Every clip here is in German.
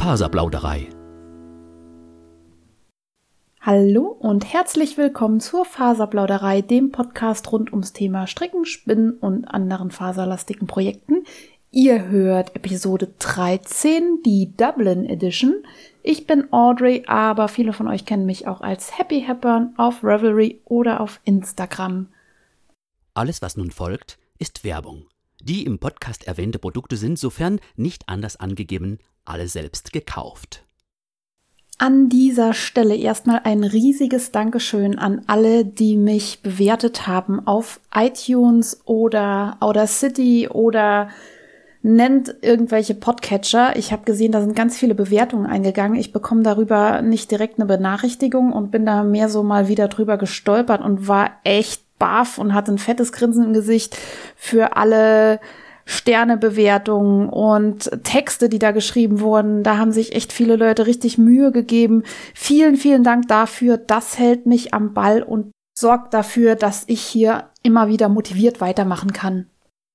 Faserplauderei. Hallo und herzlich willkommen zur Faserplauderei, dem Podcast rund ums Thema Stricken, Spinnen und anderen faserlastigen Projekten. Ihr hört Episode 13, die Dublin Edition. Ich bin Audrey, aber viele von euch kennen mich auch als Happy Hepburn auf Revelry oder auf Instagram. Alles, was nun folgt, ist Werbung. Die im Podcast erwähnte Produkte sind, sofern nicht anders angegeben, alle selbst gekauft. An dieser Stelle erstmal ein riesiges Dankeschön an alle, die mich bewertet haben auf iTunes oder Audacity oder nennt irgendwelche Podcatcher. Ich habe gesehen, da sind ganz viele Bewertungen eingegangen. Ich bekomme darüber nicht direkt eine Benachrichtigung und bin da mehr so mal wieder drüber gestolpert und war echt baff und hatte ein fettes Grinsen im Gesicht für alle Sternebewertungen und Texte, die da geschrieben wurden. Da haben sich echt viele Leute richtig Mühe gegeben. Vielen, vielen Dank dafür. Das hält mich am Ball und sorgt dafür, dass ich hier immer wieder motiviert weitermachen kann.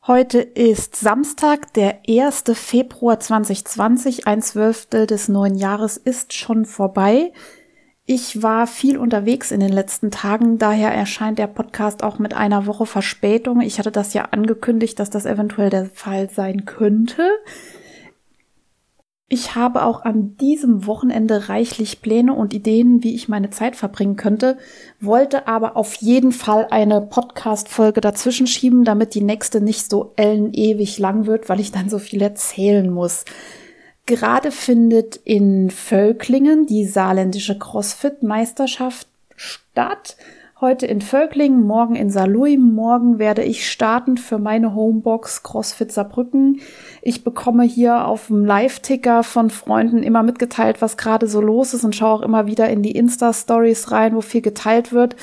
Heute ist Samstag, der 1. Februar 2020. Ein Zwölftel des neuen Jahres ist schon vorbei. Ich war viel unterwegs in den letzten Tagen, daher erscheint der Podcast auch mit einer Woche Verspätung. Ich hatte das ja angekündigt, dass das eventuell der Fall sein könnte. Ich habe auch an diesem Wochenende reichlich Pläne und Ideen, wie ich meine Zeit verbringen könnte, wollte aber auf jeden Fall eine Podcast-Folge dazwischen schieben, damit die nächste nicht so ellenewig lang wird, weil ich dann so viel erzählen muss. Gerade findet in Völklingen die saarländische CrossFit-Meisterschaft statt. Heute in Völklingen, morgen in Saarlouis. Morgen werde ich starten für meine Homebox CrossFit Saarbrücken. Ich bekomme hier auf dem Live-Ticker von Freunden immer mitgeteilt, was gerade so los ist und schaue auch immer wieder in die Insta-Stories rein, wo viel geteilt wird.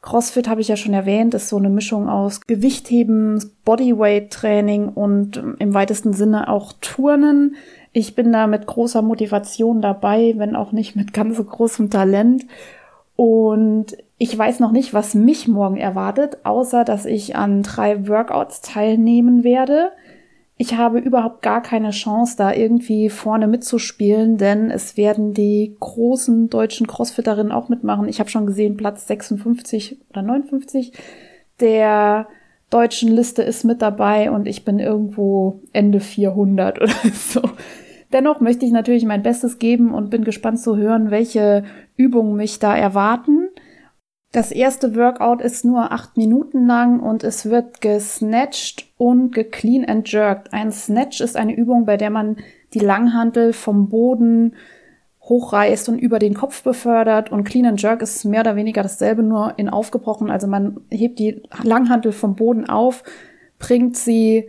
CrossFit habe ich ja schon erwähnt, ist so eine Mischung aus Gewichtheben, Bodyweight-Training und im weitesten Sinne auch Turnen. Ich bin da mit großer Motivation dabei, wenn auch nicht mit ganz so großem Talent. Und ich weiß noch nicht, was mich morgen erwartet, außer dass ich an drei Workouts teilnehmen werde. Ich habe überhaupt gar keine Chance, da irgendwie vorne mitzuspielen, denn es werden die großen deutschen Crossfitterinnen auch mitmachen. Ich habe schon gesehen, Platz 56 oder 59 der deutschen Liste ist mit dabei und ich bin irgendwo Ende 400 oder so. Dennoch möchte ich natürlich mein Bestes geben und bin gespannt zu hören, welche Übungen mich da erwarten. Das erste Workout ist nur acht Minuten lang und es wird gesnatcht und geclean and jerked. Ein Snatch ist eine Übung, bei der man die Langhantel vom Boden hochreißt und über den Kopf befördert und Clean and Jerk ist mehr oder weniger dasselbe, nur in aufgebrochen. Also man hebt die Langhantel vom Boden auf, bringt sie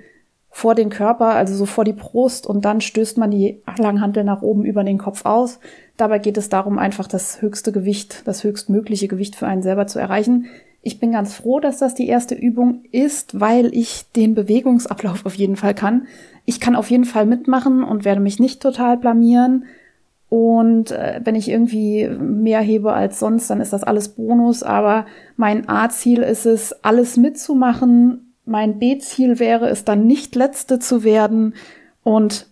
vor den Körper, also so vor die Brust und dann stößt man die Langhantel nach oben über den Kopf aus. Dabei geht es darum, einfach das höchste Gewicht, das höchstmögliche Gewicht für einen selber zu erreichen. Ich bin ganz froh, dass das die erste Übung ist, weil ich den Bewegungsablauf auf jeden Fall kann. Ich kann auf jeden Fall mitmachen und werde mich nicht total blamieren. Und äh, wenn ich irgendwie mehr hebe als sonst, dann ist das alles Bonus. Aber mein A-Ziel ist es, alles mitzumachen, mein B-Ziel wäre es dann nicht letzte zu werden und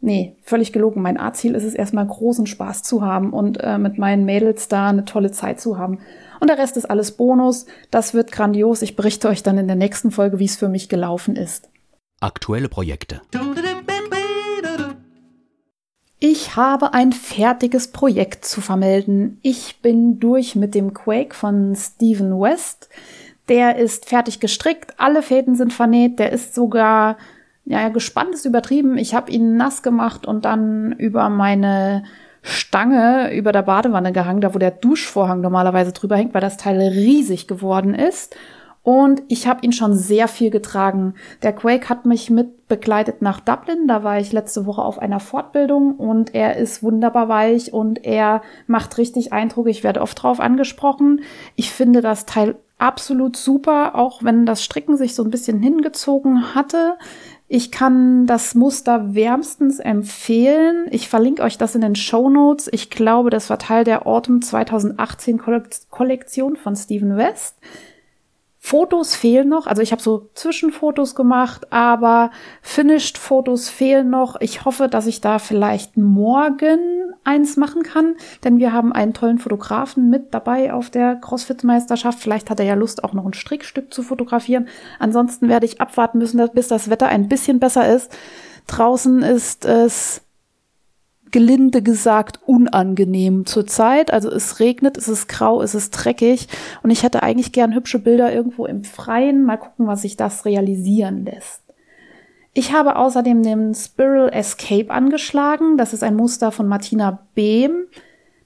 nee, völlig gelogen. Mein A-Ziel ist es erstmal großen Spaß zu haben und äh, mit meinen Mädels da eine tolle Zeit zu haben. Und der Rest ist alles Bonus. Das wird grandios. Ich berichte euch dann in der nächsten Folge, wie es für mich gelaufen ist. Aktuelle Projekte. Ich habe ein fertiges Projekt zu vermelden. Ich bin durch mit dem Quake von Stephen West. Der ist fertig gestrickt, alle Fäden sind vernäht, der ist sogar, ja, gespannt ist übertrieben. Ich habe ihn nass gemacht und dann über meine Stange über der Badewanne gehangen, da wo der Duschvorhang normalerweise drüber hängt, weil das Teil riesig geworden ist. Und ich habe ihn schon sehr viel getragen. Der Quake hat mich mit begleitet nach Dublin. Da war ich letzte Woche auf einer Fortbildung und er ist wunderbar weich und er macht richtig Eindruck. Ich werde oft drauf angesprochen. Ich finde das Teil absolut super, auch wenn das Stricken sich so ein bisschen hingezogen hatte. Ich kann das Muster wärmstens empfehlen. Ich verlinke euch das in den Show Notes. Ich glaube, das war Teil der Autumn 2018 Kollektion von Steven West. Fotos fehlen noch. Also ich habe so Zwischenfotos gemacht, aber Finished-Fotos fehlen noch. Ich hoffe, dass ich da vielleicht morgen eins machen kann, denn wir haben einen tollen Fotografen mit dabei auf der CrossFit-Meisterschaft. Vielleicht hat er ja Lust, auch noch ein Strickstück zu fotografieren. Ansonsten werde ich abwarten müssen, bis das Wetter ein bisschen besser ist. Draußen ist es gelinde gesagt unangenehm zurzeit. Also es regnet, es ist grau, es ist dreckig und ich hätte eigentlich gern hübsche Bilder irgendwo im Freien. Mal gucken, was sich das realisieren lässt. Ich habe außerdem den Spiral Escape angeschlagen. Das ist ein Muster von Martina Behm.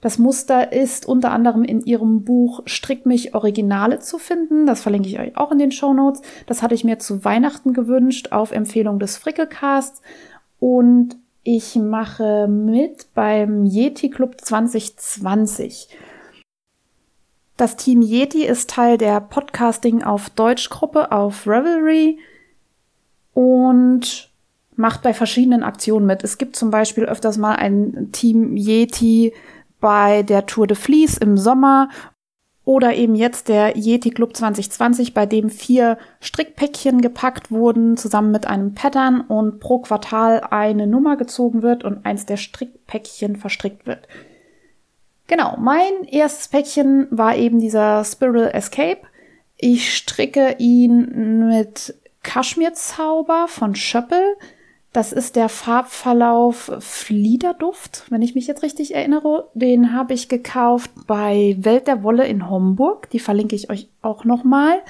Das Muster ist unter anderem in ihrem Buch Strick mich Originale zu finden. Das verlinke ich euch auch in den Show Notes. Das hatte ich mir zu Weihnachten gewünscht auf Empfehlung des Frickelcasts. Und ich mache mit beim Yeti Club 2020. Das Team Yeti ist Teil der Podcasting auf Deutsch Gruppe auf Revelry und macht bei verschiedenen Aktionen mit. Es gibt zum Beispiel öfters mal ein Team Yeti bei der Tour de Vlies im Sommer oder eben jetzt der Yeti Club 2020, bei dem vier Strickpäckchen gepackt wurden, zusammen mit einem Pattern und pro Quartal eine Nummer gezogen wird und eins der Strickpäckchen verstrickt wird. Genau, mein erstes Päckchen war eben dieser Spiral Escape. Ich stricke ihn mit Kaschmirzauber von Schöppel. Das ist der Farbverlauf Fliederduft, wenn ich mich jetzt richtig erinnere. Den habe ich gekauft bei Welt der Wolle in Homburg. Die verlinke ich euch auch nochmal.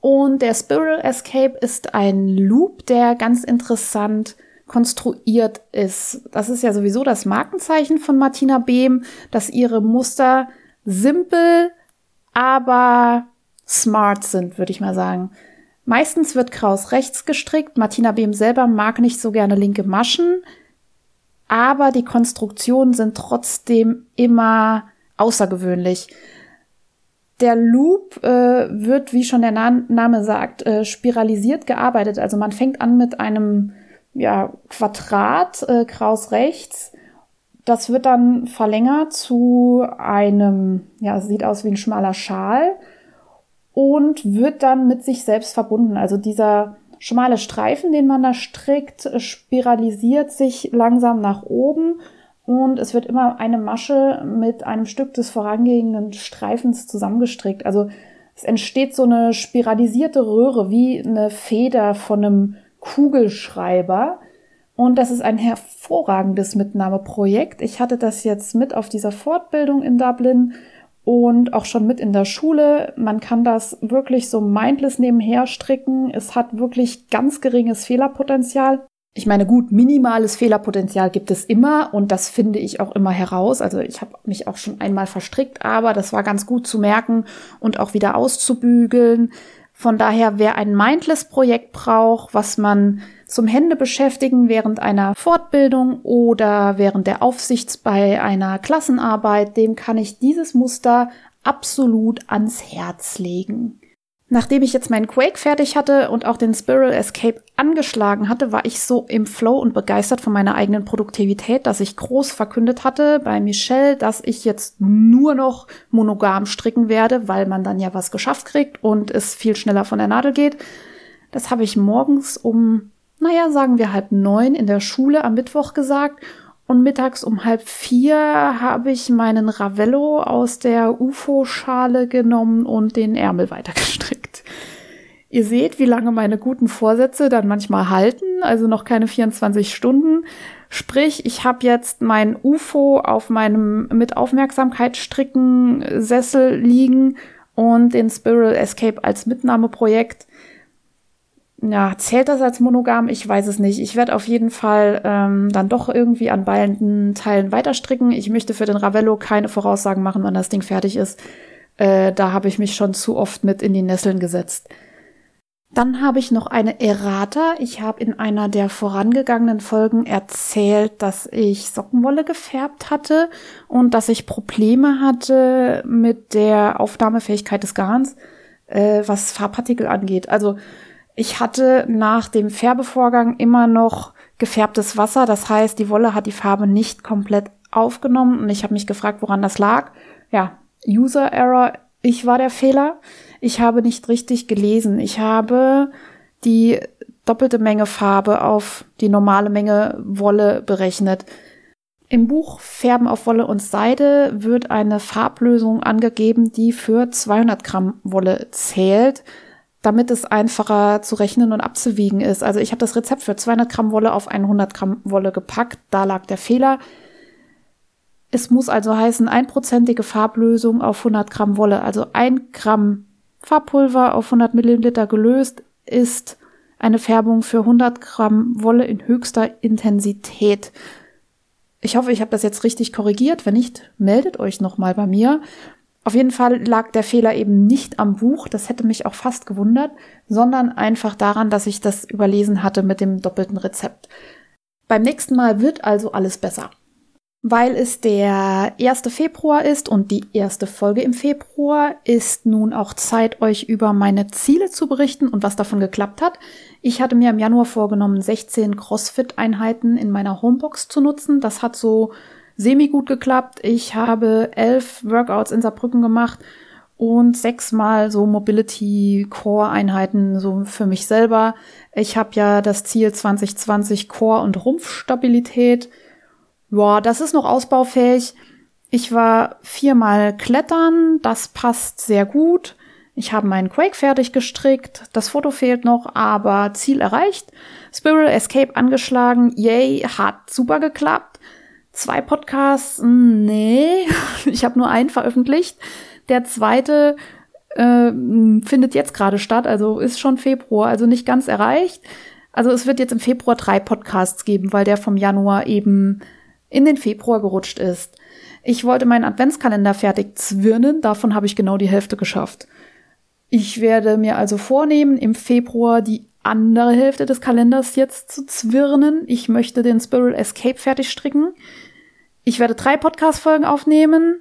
Und der Spiral Escape ist ein Loop, der ganz interessant konstruiert ist. Das ist ja sowieso das Markenzeichen von Martina Behm, dass ihre Muster simpel, aber smart sind, würde ich mal sagen. Meistens wird Kraus rechts gestrickt. Martina Behm selber mag nicht so gerne linke Maschen, aber die Konstruktionen sind trotzdem immer außergewöhnlich. Der Loop äh, wird, wie schon der Na Name sagt, äh, spiralisiert gearbeitet. Also man fängt an mit einem ja, Quadrat äh, Kraus rechts. Das wird dann verlängert zu einem, ja, sieht aus wie ein schmaler Schal und wird dann mit sich selbst verbunden. Also dieser schmale Streifen, den man da strickt, spiralisiert sich langsam nach oben und es wird immer eine Masche mit einem Stück des vorangehenden Streifens zusammengestrickt. Also es entsteht so eine spiralisierte Röhre wie eine Feder von einem Kugelschreiber. Und das ist ein hervorragendes Mitnahmeprojekt. Ich hatte das jetzt mit auf dieser Fortbildung in Dublin und auch schon mit in der Schule. Man kann das wirklich so mindless nebenher stricken. Es hat wirklich ganz geringes Fehlerpotenzial. Ich meine, gut, minimales Fehlerpotenzial gibt es immer und das finde ich auch immer heraus. Also ich habe mich auch schon einmal verstrickt, aber das war ganz gut zu merken und auch wieder auszubügeln. Von daher, wer ein Mindless-Projekt braucht, was man zum Hände beschäftigen während einer Fortbildung oder während der Aufsicht bei einer Klassenarbeit, dem kann ich dieses Muster absolut ans Herz legen. Nachdem ich jetzt meinen Quake fertig hatte und auch den Spiral Escape angeschlagen hatte, war ich so im Flow und begeistert von meiner eigenen Produktivität, dass ich groß verkündet hatte bei Michelle, dass ich jetzt nur noch monogam stricken werde, weil man dann ja was geschafft kriegt und es viel schneller von der Nadel geht. Das habe ich morgens um, naja, sagen wir halb neun in der Schule am Mittwoch gesagt und mittags um halb vier habe ich meinen Ravello aus der UFO-Schale genommen und den Ärmel weitergestrickt. Ihr seht, wie lange meine guten Vorsätze dann manchmal halten, also noch keine 24 Stunden. Sprich, ich habe jetzt mein UFO auf meinem mit Aufmerksamkeit stricken Sessel liegen und den Spiral Escape als Mitnahmeprojekt ja, zählt das als monogam? Ich weiß es nicht. Ich werde auf jeden Fall ähm, dann doch irgendwie an beiden Teilen weiterstricken. Ich möchte für den Ravello keine Voraussagen machen, wann das Ding fertig ist. Äh, da habe ich mich schon zu oft mit in die Nesseln gesetzt. Dann habe ich noch eine Errata. Ich habe in einer der vorangegangenen Folgen erzählt, dass ich Sockenwolle gefärbt hatte und dass ich Probleme hatte mit der Aufnahmefähigkeit des Garns, äh, was Farbpartikel angeht. Also ich hatte nach dem Färbevorgang immer noch gefärbtes Wasser. Das heißt, die Wolle hat die Farbe nicht komplett aufgenommen und ich habe mich gefragt, woran das lag. Ja, User Error, ich war der Fehler. ich habe nicht richtig gelesen. Ich habe die doppelte Menge Farbe auf die normale Menge Wolle berechnet. Im Buch Färben auf Wolle und Seide wird eine Farblösung angegeben, die für 200 Gramm Wolle zählt, damit es einfacher zu rechnen und abzuwiegen ist. Also ich habe das Rezept für 200 Gramm Wolle auf 100 Gramm Wolle gepackt. Da lag der Fehler. Es muss also heißen, einprozentige Farblösung auf 100 Gramm Wolle, also ein Gramm Farbpulver auf 100 Milliliter gelöst, ist eine Färbung für 100 Gramm Wolle in höchster Intensität. Ich hoffe, ich habe das jetzt richtig korrigiert. Wenn nicht, meldet euch nochmal bei mir. Auf jeden Fall lag der Fehler eben nicht am Buch, das hätte mich auch fast gewundert, sondern einfach daran, dass ich das überlesen hatte mit dem doppelten Rezept. Beim nächsten Mal wird also alles besser. Weil es der 1. Februar ist und die erste Folge im Februar, ist nun auch Zeit, euch über meine Ziele zu berichten und was davon geklappt hat. Ich hatte mir im Januar vorgenommen, 16 CrossFit-Einheiten in meiner Homebox zu nutzen. Das hat so semi gut geklappt. Ich habe elf Workouts in Saarbrücken gemacht und sechsmal so Mobility Core Einheiten so für mich selber. Ich habe ja das Ziel 2020 Core und Rumpfstabilität ja, das ist noch ausbaufähig. Ich war viermal klettern, das passt sehr gut. Ich habe meinen Quake fertig gestrickt, das Foto fehlt noch, aber Ziel erreicht. Spiral Escape angeschlagen, yay, hat super geklappt. Zwei Podcasts, hm, nee, ich habe nur einen veröffentlicht. Der zweite äh, findet jetzt gerade statt, also ist schon Februar, also nicht ganz erreicht. Also es wird jetzt im Februar drei Podcasts geben, weil der vom Januar eben in den Februar gerutscht ist. Ich wollte meinen Adventskalender fertig zwirnen, davon habe ich genau die Hälfte geschafft. Ich werde mir also vornehmen, im Februar die andere Hälfte des Kalenders jetzt zu zwirnen. Ich möchte den Spiral Escape fertig stricken. Ich werde drei Podcast-Folgen aufnehmen.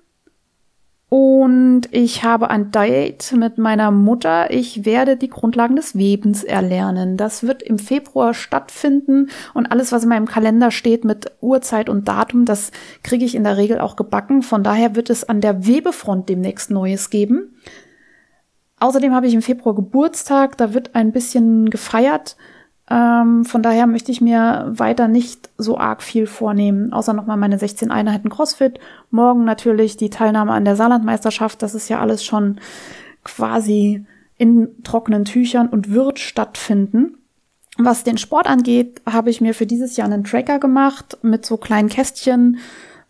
Und ich habe ein Date mit meiner Mutter. Ich werde die Grundlagen des Webens erlernen. Das wird im Februar stattfinden und alles, was in meinem Kalender steht mit Uhrzeit und Datum, das kriege ich in der Regel auch gebacken. Von daher wird es an der Webefront demnächst Neues geben. Außerdem habe ich im Februar Geburtstag. Da wird ein bisschen gefeiert. Ähm, von daher möchte ich mir weiter nicht so arg viel vornehmen, außer nochmal meine 16 Einheiten CrossFit. Morgen natürlich die Teilnahme an der Saarlandmeisterschaft. Das ist ja alles schon quasi in trockenen Tüchern und wird stattfinden. Was den Sport angeht, habe ich mir für dieses Jahr einen Tracker gemacht mit so kleinen Kästchen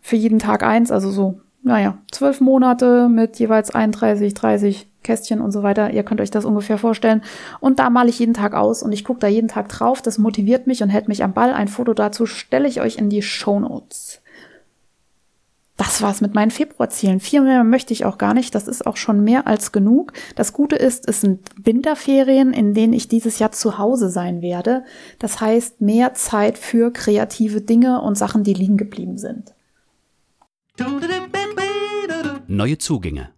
für jeden Tag eins, also so, naja, zwölf Monate mit jeweils 31, 30 Kästchen und so weiter. Ihr könnt euch das ungefähr vorstellen. Und da male ich jeden Tag aus und ich gucke da jeden Tag drauf. Das motiviert mich und hält mich am Ball. Ein Foto dazu stelle ich euch in die Show Notes. Das war's mit meinen Februarzielen. Viel mehr möchte ich auch gar nicht. Das ist auch schon mehr als genug. Das Gute ist, es sind Winterferien, in denen ich dieses Jahr zu Hause sein werde. Das heißt, mehr Zeit für kreative Dinge und Sachen, die liegen geblieben sind. Neue Zugänge.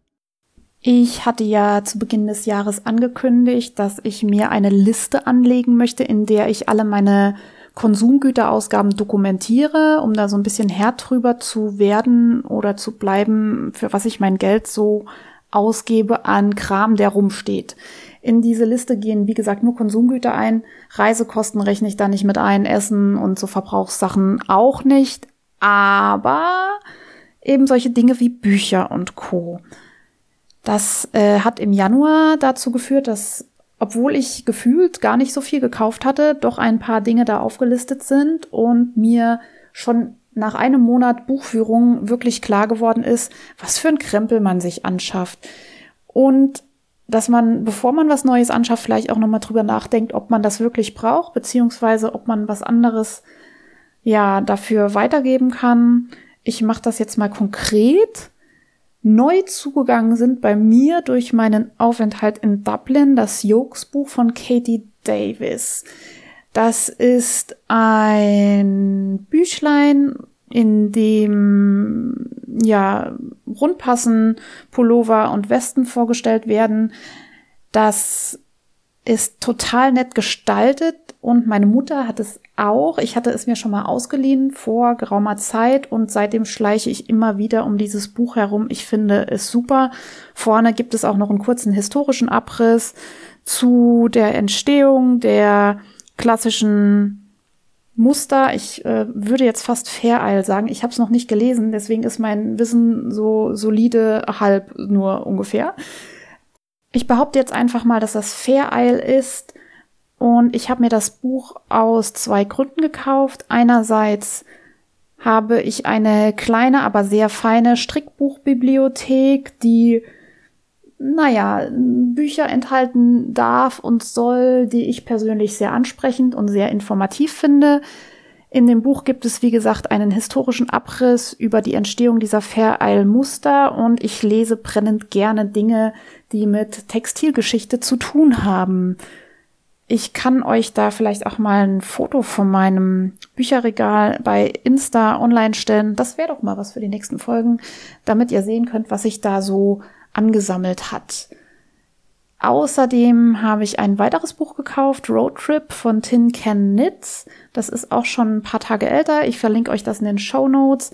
Ich hatte ja zu Beginn des Jahres angekündigt, dass ich mir eine Liste anlegen möchte, in der ich alle meine Konsumgüterausgaben dokumentiere, um da so ein bisschen Herr drüber zu werden oder zu bleiben, für was ich mein Geld so ausgebe an Kram, der rumsteht. In diese Liste gehen, wie gesagt, nur Konsumgüter ein. Reisekosten rechne ich da nicht mit ein, Essen und so Verbrauchssachen auch nicht. Aber eben solche Dinge wie Bücher und Co. Das äh, hat im Januar dazu geführt, dass, obwohl ich gefühlt gar nicht so viel gekauft hatte, doch ein paar Dinge da aufgelistet sind und mir schon nach einem Monat Buchführung wirklich klar geworden ist, was für ein Krempel man sich anschafft. Und dass man, bevor man was Neues anschafft, vielleicht auch nochmal drüber nachdenkt, ob man das wirklich braucht, beziehungsweise ob man was anderes ja dafür weitergeben kann. Ich mache das jetzt mal konkret. Neu zugegangen sind bei mir durch meinen Aufenthalt in Dublin das Jokes-Buch von Katie Davis. Das ist ein Büchlein, in dem ja Rundpassen, Pullover und Westen vorgestellt werden. Das ist total nett gestaltet und meine Mutter hat es auch. Ich hatte es mir schon mal ausgeliehen vor geraumer Zeit und seitdem schleiche ich immer wieder um dieses Buch herum. Ich finde es super. Vorne gibt es auch noch einen kurzen historischen Abriss zu der Entstehung der klassischen Muster. Ich äh, würde jetzt fast Fair sagen. Ich habe es noch nicht gelesen, deswegen ist mein Wissen so solide halb nur ungefähr. Ich behaupte jetzt einfach mal, dass das Fair ist und ich habe mir das Buch aus zwei Gründen gekauft. Einerseits habe ich eine kleine, aber sehr feine Strickbuchbibliothek, die, naja, Bücher enthalten darf und soll, die ich persönlich sehr ansprechend und sehr informativ finde. In dem Buch gibt es, wie gesagt, einen historischen Abriss über die Entstehung dieser Fair Isle Muster und ich lese brennend gerne Dinge, die mit Textilgeschichte zu tun haben. Ich kann euch da vielleicht auch mal ein Foto von meinem Bücherregal bei Insta online stellen. Das wäre doch mal was für die nächsten Folgen, damit ihr sehen könnt, was sich da so angesammelt hat. Außerdem habe ich ein weiteres Buch gekauft, Road Trip von Tin Can Knits. Das ist auch schon ein paar Tage älter. Ich verlinke euch das in den Show Notes.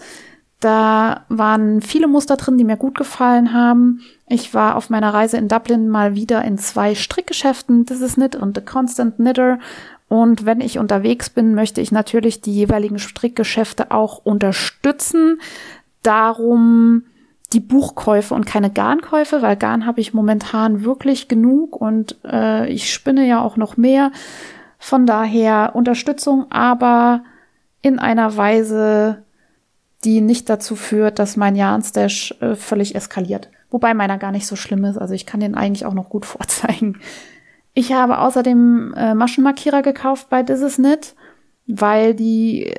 Da waren viele Muster drin, die mir gut gefallen haben. Ich war auf meiner Reise in Dublin mal wieder in zwei Strickgeschäften, This is Knit und The Constant Knitter. Und wenn ich unterwegs bin, möchte ich natürlich die jeweiligen Strickgeschäfte auch unterstützen. Darum die Buchkäufe und keine Garnkäufe, weil Garn habe ich momentan wirklich genug und äh, ich spinne ja auch noch mehr. Von daher Unterstützung, aber in einer Weise, die nicht dazu führt, dass mein Jarnstash äh, völlig eskaliert. Wobei meiner gar nicht so schlimm ist. Also ich kann den eigentlich auch noch gut vorzeigen. Ich habe außerdem äh, Maschenmarkierer gekauft bei This Is Knit, weil die äh,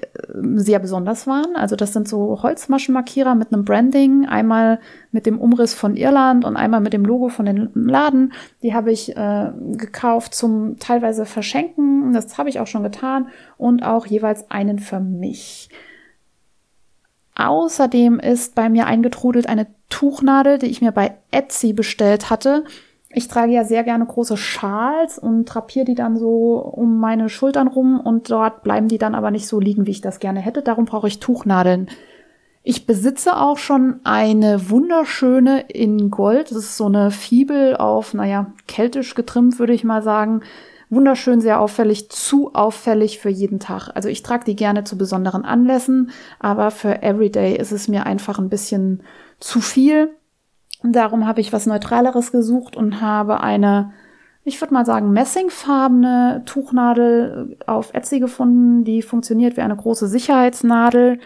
sehr besonders waren. Also das sind so Holzmaschenmarkierer mit einem Branding, einmal mit dem Umriss von Irland und einmal mit dem Logo von dem Laden. Die habe ich äh, gekauft zum teilweise verschenken. Das habe ich auch schon getan und auch jeweils einen für mich. Außerdem ist bei mir eingetrudelt eine Tuchnadel, die ich mir bei Etsy bestellt hatte. Ich trage ja sehr gerne große Schals und drapiere die dann so um meine Schultern rum und dort bleiben die dann aber nicht so liegen, wie ich das gerne hätte. Darum brauche ich Tuchnadeln. Ich besitze auch schon eine wunderschöne in Gold. Das ist so eine Fibel auf, naja, keltisch getrimmt, würde ich mal sagen wunderschön, sehr auffällig, zu auffällig für jeden Tag. Also ich trage die gerne zu besonderen Anlässen, aber für Everyday ist es mir einfach ein bisschen zu viel. Darum habe ich was Neutraleres gesucht und habe eine, ich würde mal sagen, messingfarbene Tuchnadel auf Etsy gefunden. Die funktioniert wie eine große Sicherheitsnadel,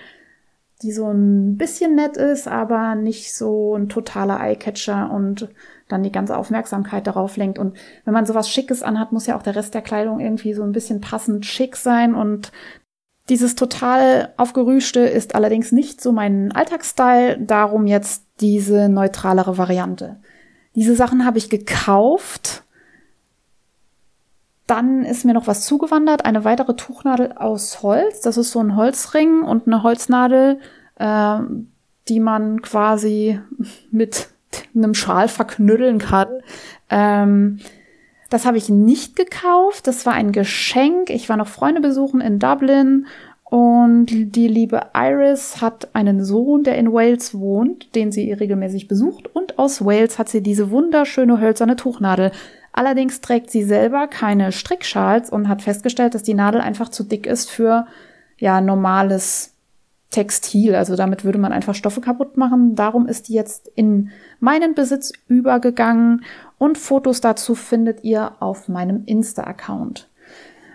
die so ein bisschen nett ist, aber nicht so ein totaler Eyecatcher und dann die ganze Aufmerksamkeit darauf lenkt. Und wenn man sowas Schickes anhat, muss ja auch der Rest der Kleidung irgendwie so ein bisschen passend schick sein. Und dieses total aufgerüschte ist allerdings nicht so mein Alltagsstyle, darum jetzt diese neutralere Variante. Diese Sachen habe ich gekauft. Dann ist mir noch was zugewandert, eine weitere Tuchnadel aus Holz. Das ist so ein Holzring und eine Holznadel, äh, die man quasi mit einem Schal verknüddeln kann. Ähm, das habe ich nicht gekauft. Das war ein Geschenk. Ich war noch Freunde besuchen in Dublin und die liebe Iris hat einen Sohn, der in Wales wohnt, den sie regelmäßig besucht. Und aus Wales hat sie diese wunderschöne hölzerne Tuchnadel. Allerdings trägt sie selber keine Strickschals und hat festgestellt, dass die Nadel einfach zu dick ist für ja normales Textil. Also damit würde man einfach Stoffe kaputt machen. Darum ist die jetzt in meinen Besitz übergegangen und Fotos dazu findet ihr auf meinem Insta-Account.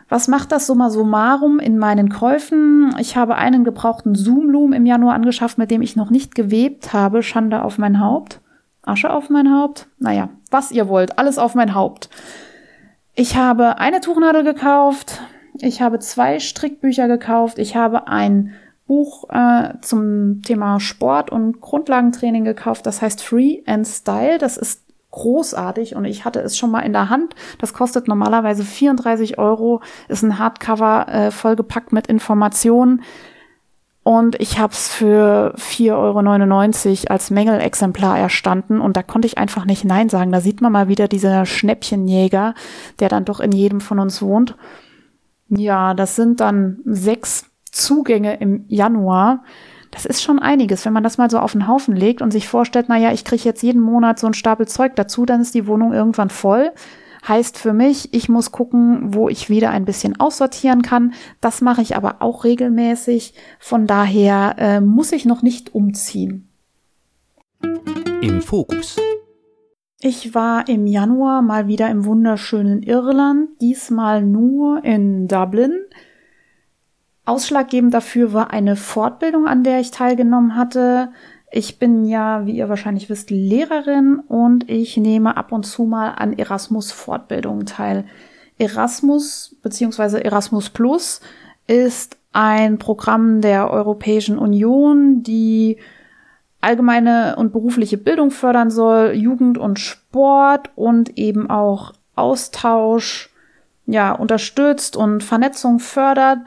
Was macht das summa summarum in meinen Käufen? Ich habe einen gebrauchten Zoomloom im Januar angeschafft, mit dem ich noch nicht gewebt habe. Schande auf mein Haupt. Asche auf mein Haupt. Naja, was ihr wollt. Alles auf mein Haupt. Ich habe eine Tuchnadel gekauft. Ich habe zwei Strickbücher gekauft. Ich habe ein Buch äh, zum Thema Sport und Grundlagentraining gekauft. Das heißt Free and Style. Das ist großartig und ich hatte es schon mal in der Hand. Das kostet normalerweise 34 Euro, ist ein Hardcover äh, vollgepackt mit Informationen. Und ich habe es für 4,99 Euro als Mängelexemplar erstanden und da konnte ich einfach nicht Nein sagen. Da sieht man mal wieder dieser Schnäppchenjäger, der dann doch in jedem von uns wohnt. Ja, das sind dann sechs Zugänge im Januar. Das ist schon einiges, wenn man das mal so auf den Haufen legt und sich vorstellt, naja, ich kriege jetzt jeden Monat so einen Stapel Zeug dazu, dann ist die Wohnung irgendwann voll. Heißt für mich, ich muss gucken, wo ich wieder ein bisschen aussortieren kann. Das mache ich aber auch regelmäßig. Von daher äh, muss ich noch nicht umziehen. Im Fokus. Ich war im Januar mal wieder im wunderschönen Irland, diesmal nur in Dublin. Ausschlaggebend dafür war eine Fortbildung, an der ich teilgenommen hatte. Ich bin ja, wie ihr wahrscheinlich wisst, Lehrerin und ich nehme ab und zu mal an Erasmus-Fortbildungen teil. Erasmus bzw. Erasmus Plus ist ein Programm der Europäischen Union, die allgemeine und berufliche Bildung fördern soll, Jugend und Sport und eben auch Austausch, ja, unterstützt und Vernetzung fördert.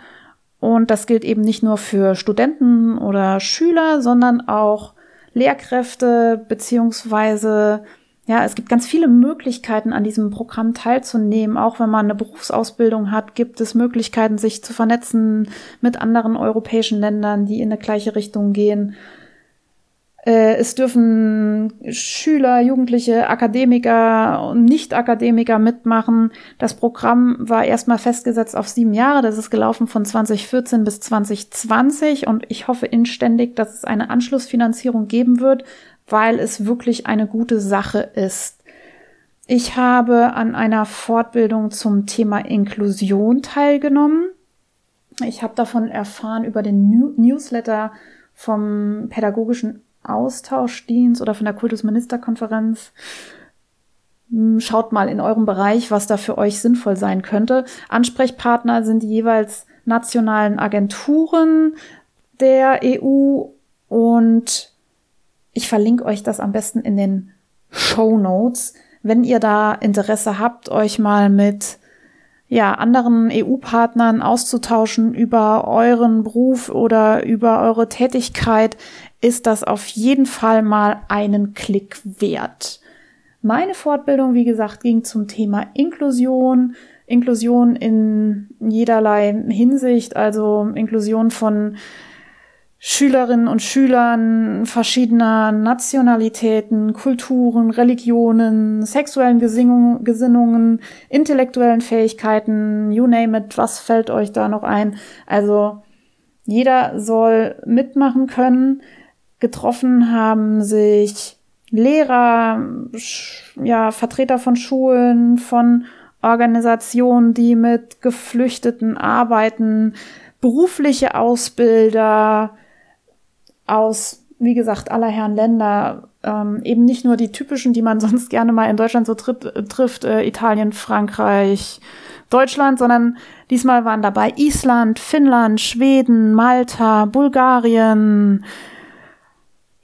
Und das gilt eben nicht nur für Studenten oder Schüler, sondern auch Lehrkräfte beziehungsweise ja, es gibt ganz viele Möglichkeiten, an diesem Programm teilzunehmen. Auch wenn man eine Berufsausbildung hat, gibt es Möglichkeiten, sich zu vernetzen mit anderen europäischen Ländern, die in eine gleiche Richtung gehen. Äh, es dürfen Schüler, Jugendliche, Akademiker und Nicht-Akademiker mitmachen. Das Programm war erstmal festgesetzt auf sieben Jahre. Das ist gelaufen von 2014 bis 2020 und ich hoffe inständig, dass es eine Anschlussfinanzierung geben wird, weil es wirklich eine gute Sache ist. Ich habe an einer Fortbildung zum Thema Inklusion teilgenommen. Ich habe davon erfahren über den Newsletter vom pädagogischen Austauschdienst oder von der Kultusministerkonferenz. Hm, schaut mal in eurem Bereich, was da für euch sinnvoll sein könnte. Ansprechpartner sind die jeweils nationalen Agenturen der EU und ich verlinke euch das am besten in den Show Notes. Wenn ihr da Interesse habt, euch mal mit ja, anderen EU-Partnern auszutauschen über euren Beruf oder über eure Tätigkeit, ist das auf jeden Fall mal einen Klick wert. Meine Fortbildung, wie gesagt, ging zum Thema Inklusion, Inklusion in jederlei Hinsicht, also Inklusion von Schülerinnen und Schülern verschiedener Nationalitäten, Kulturen, Religionen, sexuellen Gesinnungen, intellektuellen Fähigkeiten, you name it, was fällt euch da noch ein? Also jeder soll mitmachen können. Getroffen haben sich Lehrer, ja, Vertreter von Schulen, von Organisationen, die mit Geflüchteten arbeiten, berufliche Ausbilder aus, wie gesagt, aller Herren Länder, ähm, eben nicht nur die typischen, die man sonst gerne mal in Deutschland so trifft, äh, Italien, Frankreich, Deutschland, sondern diesmal waren dabei Island, Finnland, Schweden, Malta, Bulgarien,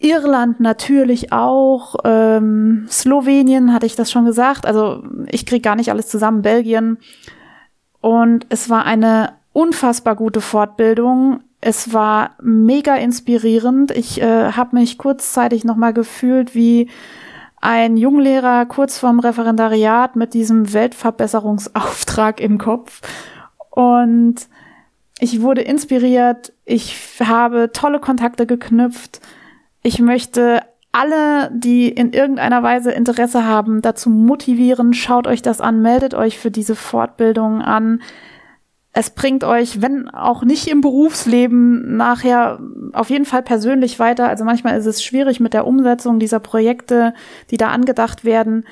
Irland natürlich auch, ähm, Slowenien hatte ich das schon gesagt, also ich krieg gar nicht alles zusammen, Belgien. Und es war eine unfassbar gute Fortbildung. Es war mega inspirierend. Ich äh, habe mich kurzzeitig nochmal gefühlt wie ein Junglehrer kurz vorm Referendariat mit diesem Weltverbesserungsauftrag im Kopf. Und ich wurde inspiriert. Ich habe tolle Kontakte geknüpft ich möchte alle, die in irgendeiner Weise Interesse haben, dazu motivieren, schaut euch das an, meldet euch für diese Fortbildung an. Es bringt euch, wenn auch nicht im Berufsleben, nachher auf jeden Fall persönlich weiter. Also manchmal ist es schwierig mit der Umsetzung dieser Projekte, die da angedacht werden.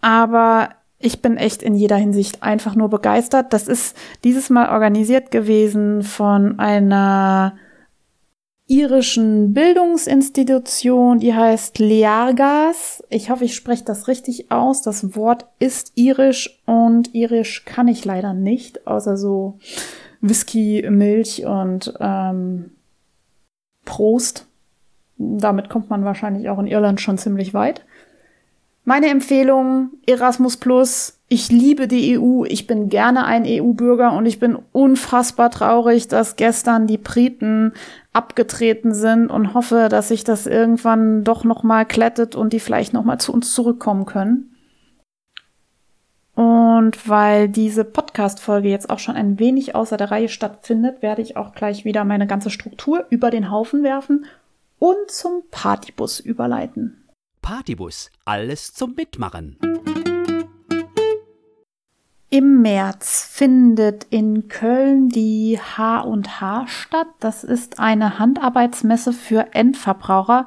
Aber ich bin echt in jeder Hinsicht einfach nur begeistert. Das ist dieses Mal organisiert gewesen von einer irischen Bildungsinstitution, die heißt Leargas. Ich hoffe, ich spreche das richtig aus. Das Wort ist irisch und irisch kann ich leider nicht, außer so Whisky, Milch und ähm, Prost. Damit kommt man wahrscheinlich auch in Irland schon ziemlich weit. Meine Empfehlung, Erasmus Plus. Ich liebe die EU. Ich bin gerne ein EU-Bürger und ich bin unfassbar traurig, dass gestern die Briten abgetreten sind und hoffe, dass sich das irgendwann doch noch mal klettet und die vielleicht noch mal zu uns zurückkommen können. Und weil diese Podcast-Folge jetzt auch schon ein wenig außer der Reihe stattfindet, werde ich auch gleich wieder meine ganze Struktur über den Haufen werfen und zum Partybus überleiten. Partybus, alles zum Mitmachen. Im März findet in Köln die H&H statt. Das ist eine Handarbeitsmesse für Endverbraucher.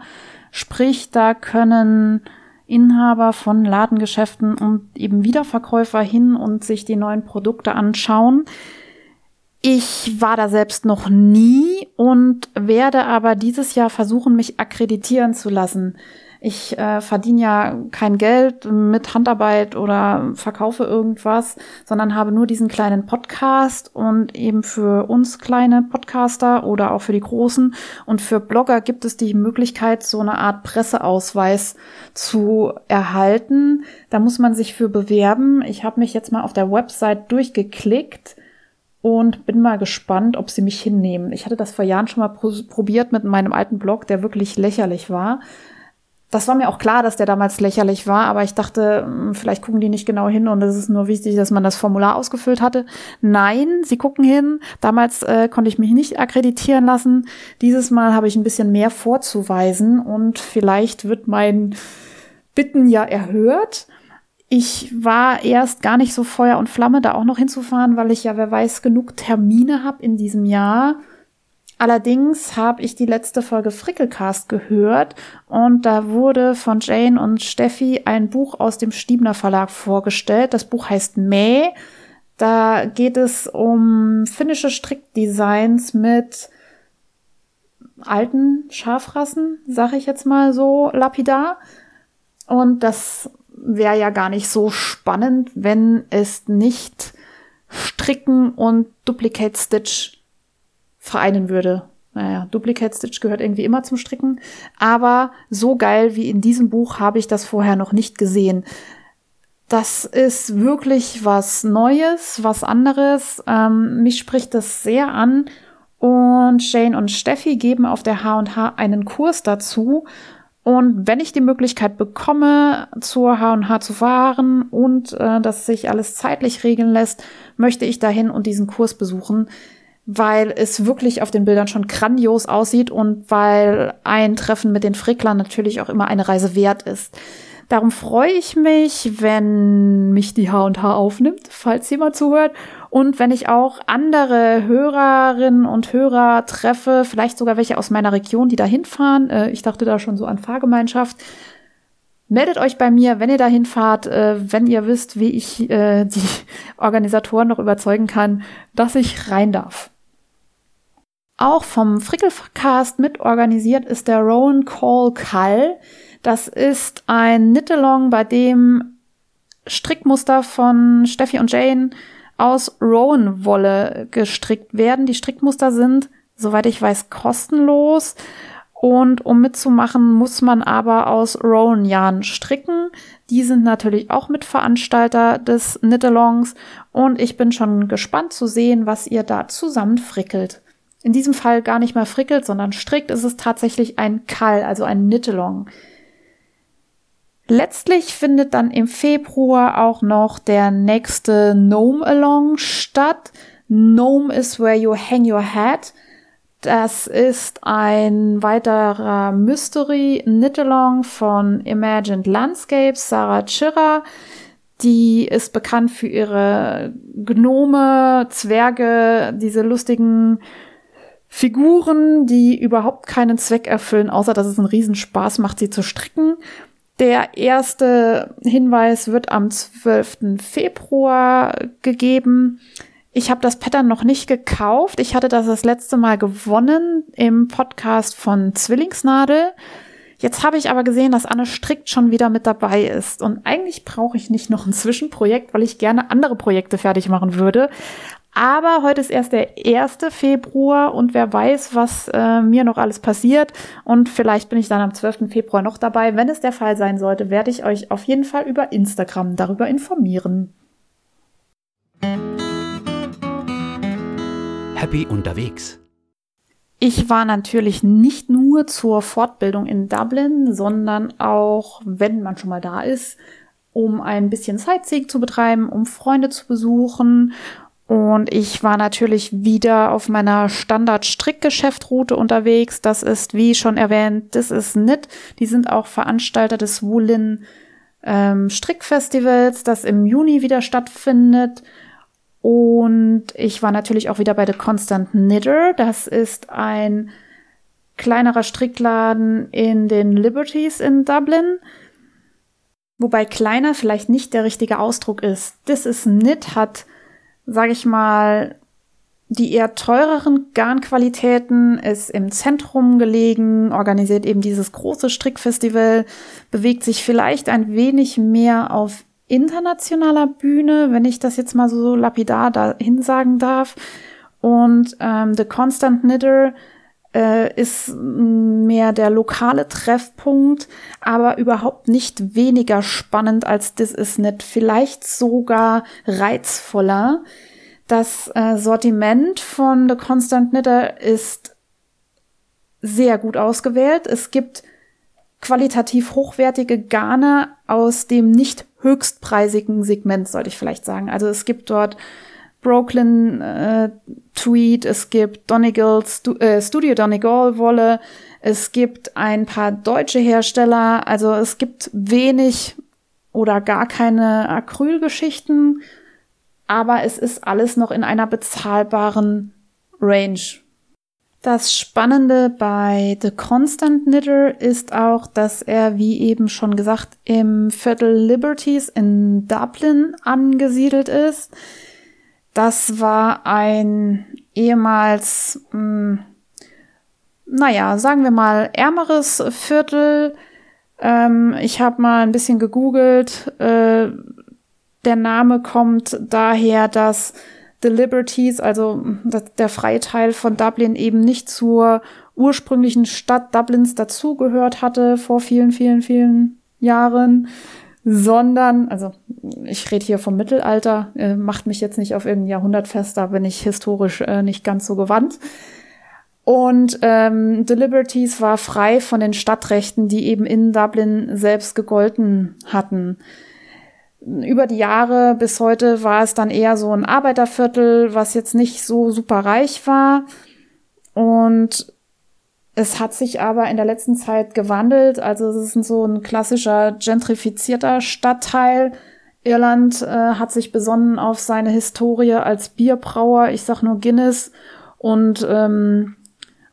Sprich, da können Inhaber von Ladengeschäften und eben Wiederverkäufer hin und sich die neuen Produkte anschauen. Ich war da selbst noch nie und werde aber dieses Jahr versuchen, mich akkreditieren zu lassen. Ich äh, verdiene ja kein Geld mit Handarbeit oder verkaufe irgendwas, sondern habe nur diesen kleinen Podcast und eben für uns kleine Podcaster oder auch für die großen und für Blogger gibt es die Möglichkeit, so eine Art Presseausweis zu erhalten. Da muss man sich für bewerben. Ich habe mich jetzt mal auf der Website durchgeklickt und bin mal gespannt, ob sie mich hinnehmen. Ich hatte das vor Jahren schon mal probiert mit meinem alten Blog, der wirklich lächerlich war das war mir auch klar, dass der damals lächerlich war, aber ich dachte, hm, vielleicht gucken die nicht genau hin und es ist nur wichtig, dass man das Formular ausgefüllt hatte. Nein, sie gucken hin. Damals äh, konnte ich mich nicht akkreditieren lassen. Dieses Mal habe ich ein bisschen mehr vorzuweisen und vielleicht wird mein Bitten ja erhört. Ich war erst gar nicht so Feuer und Flamme, da auch noch hinzufahren, weil ich ja, wer weiß, genug Termine habe in diesem Jahr Allerdings habe ich die letzte Folge Frickelcast gehört und da wurde von Jane und Steffi ein Buch aus dem Stiebner Verlag vorgestellt. Das Buch heißt Mäh. Da geht es um finnische Strickdesigns mit alten Schafrassen, sag ich jetzt mal so lapidar. Und das wäre ja gar nicht so spannend, wenn es nicht Stricken und Duplicate Stitch vereinen würde. Naja, Duplicate Stitch gehört irgendwie immer zum Stricken, aber so geil wie in diesem Buch habe ich das vorher noch nicht gesehen. Das ist wirklich was Neues, was anderes. Ähm, mich spricht das sehr an. Und Shane und Steffi geben auf der H&H einen Kurs dazu. Und wenn ich die Möglichkeit bekomme, zur H&H zu fahren und äh, dass sich alles zeitlich regeln lässt, möchte ich dahin und diesen Kurs besuchen weil es wirklich auf den Bildern schon grandios aussieht und weil ein Treffen mit den Fricklern natürlich auch immer eine Reise wert ist. Darum freue ich mich, wenn mich die H&H aufnimmt, falls jemand zuhört. Und wenn ich auch andere Hörerinnen und Hörer treffe, vielleicht sogar welche aus meiner Region, die da hinfahren. Äh, ich dachte da schon so an Fahrgemeinschaft. Meldet euch bei mir, wenn ihr dahin fahrt, äh, wenn ihr wisst, wie ich äh, die Organisatoren noch überzeugen kann, dass ich rein darf. Auch vom Frickelcast mitorganisiert ist der Rowan Call Call. Das ist ein Knit-Along, bei dem Strickmuster von Steffi und Jane aus Rowan-Wolle gestrickt werden. Die Strickmuster sind, soweit ich weiß, kostenlos. Und um mitzumachen, muss man aber aus Rowan-Yarn stricken. Die sind natürlich auch Mitveranstalter des Knit-Alongs. Und ich bin schon gespannt zu sehen, was ihr da zusammen frickelt in diesem Fall gar nicht mal frickelt, sondern strickt, ist es tatsächlich ein Kall, also ein Knit-Along. Letztlich findet dann im Februar auch noch der nächste Gnome Along statt. Gnome is where you hang your hat. Das ist ein weiterer Mystery Knit Along von Imagined Landscapes, Sarah Chirra. Die ist bekannt für ihre Gnome, Zwerge, diese lustigen Figuren, die überhaupt keinen Zweck erfüllen, außer dass es einen Riesenspaß macht, sie zu stricken. Der erste Hinweis wird am 12. Februar gegeben. Ich habe das Pattern noch nicht gekauft. Ich hatte das das letzte Mal gewonnen im Podcast von Zwillingsnadel. Jetzt habe ich aber gesehen, dass Anne Strickt schon wieder mit dabei ist. Und eigentlich brauche ich nicht noch ein Zwischenprojekt, weil ich gerne andere Projekte fertig machen würde. Aber heute ist erst der 1. Februar und wer weiß, was äh, mir noch alles passiert. Und vielleicht bin ich dann am 12. Februar noch dabei. Wenn es der Fall sein sollte, werde ich euch auf jeden Fall über Instagram darüber informieren. Happy unterwegs. Ich war natürlich nicht nur zur Fortbildung in Dublin, sondern auch, wenn man schon mal da ist, um ein bisschen Sightseeing zu betreiben, um Freunde zu besuchen. Und ich war natürlich wieder auf meiner Standard-Strickgeschäftroute unterwegs. Das ist, wie schon erwähnt, das ist NIT. Die sind auch Veranstalter des Woolen ähm, Strickfestivals, das im Juni wieder stattfindet. Und ich war natürlich auch wieder bei The Constant Knitter. Das ist ein kleinerer Strickladen in den Liberties in Dublin. Wobei kleiner vielleicht nicht der richtige Ausdruck ist. This is Knit hat, sage ich mal, die eher teureren Garnqualitäten, ist im Zentrum gelegen, organisiert eben dieses große Strickfestival, bewegt sich vielleicht ein wenig mehr auf internationaler Bühne, wenn ich das jetzt mal so lapidar dahin sagen darf. Und ähm, The Constant Knitter äh, ist mehr der lokale Treffpunkt, aber überhaupt nicht weniger spannend als This Is Knit, vielleicht sogar reizvoller. Das äh, Sortiment von The Constant Knitter ist sehr gut ausgewählt. Es gibt qualitativ hochwertige Garne aus dem nicht höchstpreisigen Segment, sollte ich vielleicht sagen. Also es gibt dort Brooklyn äh, es gibt Donegal, Stu äh, Studio Donegal Wolle, es gibt ein paar deutsche Hersteller, also es gibt wenig oder gar keine Acrylgeschichten, aber es ist alles noch in einer bezahlbaren Range. Das Spannende bei The Constant Knitter ist auch, dass er, wie eben schon gesagt, im Viertel Liberties in Dublin angesiedelt ist. Das war ein ehemals, mh, hm, naja, sagen wir mal, ärmeres Viertel. Ähm, ich habe mal ein bisschen gegoogelt. Äh, der Name kommt daher, dass The Liberties, also der freie Teil von Dublin, eben nicht zur ursprünglichen Stadt Dublins dazugehört hatte vor vielen, vielen, vielen Jahren, sondern, also ich rede hier vom Mittelalter, äh, macht mich jetzt nicht auf irgendein Jahrhundert fest, da bin ich historisch äh, nicht ganz so gewandt. Und ähm, The Liberties war frei von den Stadtrechten, die eben in Dublin selbst gegolten hatten. Über die Jahre bis heute war es dann eher so ein Arbeiterviertel, was jetzt nicht so super reich war. Und es hat sich aber in der letzten Zeit gewandelt. Also es ist so ein klassischer gentrifizierter Stadtteil. Irland äh, hat sich besonnen auf seine Historie als Bierbrauer, ich sag nur Guinness, und ähm,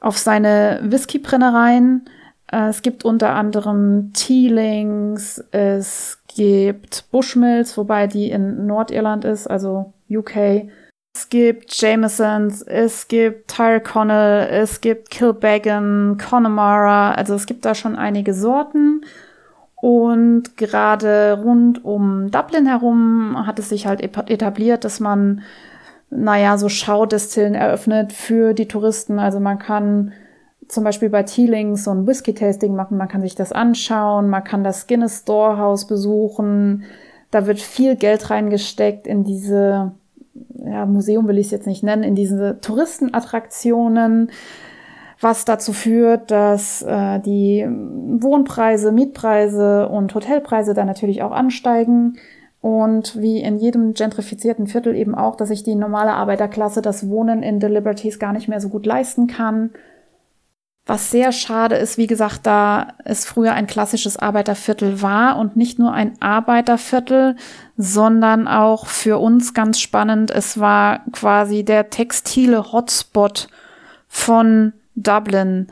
auf seine Whiskybrennereien. Äh, es gibt unter anderem Teelings, es gibt Bushmills, wobei die in Nordirland ist, also UK. Es gibt Jamesons, es gibt Tyrconnell, es gibt Kilbeggan, Connemara, also es gibt da schon einige Sorten. Und gerade rund um Dublin herum hat es sich halt etabliert, dass man, naja, so Schaudestillen eröffnet für die Touristen. Also man kann zum Beispiel bei Teelings so ein Whisky-Tasting machen, man kann sich das anschauen, man kann das Guinness Storehouse besuchen. Da wird viel Geld reingesteckt in diese ja, Museum will ich es jetzt nicht nennen, in diese Touristenattraktionen, was dazu führt, dass äh, die Wohnpreise, Mietpreise und Hotelpreise dann natürlich auch ansteigen. Und wie in jedem gentrifizierten Viertel eben auch, dass sich die normale Arbeiterklasse das Wohnen in The Liberties gar nicht mehr so gut leisten kann was sehr schade ist, wie gesagt, da es früher ein klassisches Arbeiterviertel war und nicht nur ein Arbeiterviertel, sondern auch für uns ganz spannend, es war quasi der textile Hotspot von Dublin.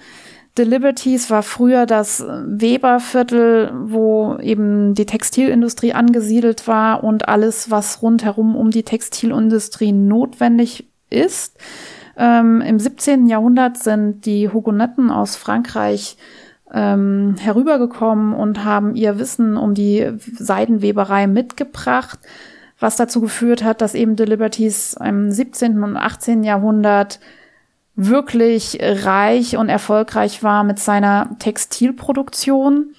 The Liberties war früher das Weberviertel, wo eben die Textilindustrie angesiedelt war und alles, was rundherum um die Textilindustrie notwendig ist. Ähm, Im 17. Jahrhundert sind die Hugonetten aus Frankreich ähm, herübergekommen und haben ihr Wissen um die Seidenweberei mitgebracht, was dazu geführt hat, dass eben The Liberties im 17. und 18. Jahrhundert wirklich reich und erfolgreich war mit seiner Textilproduktion.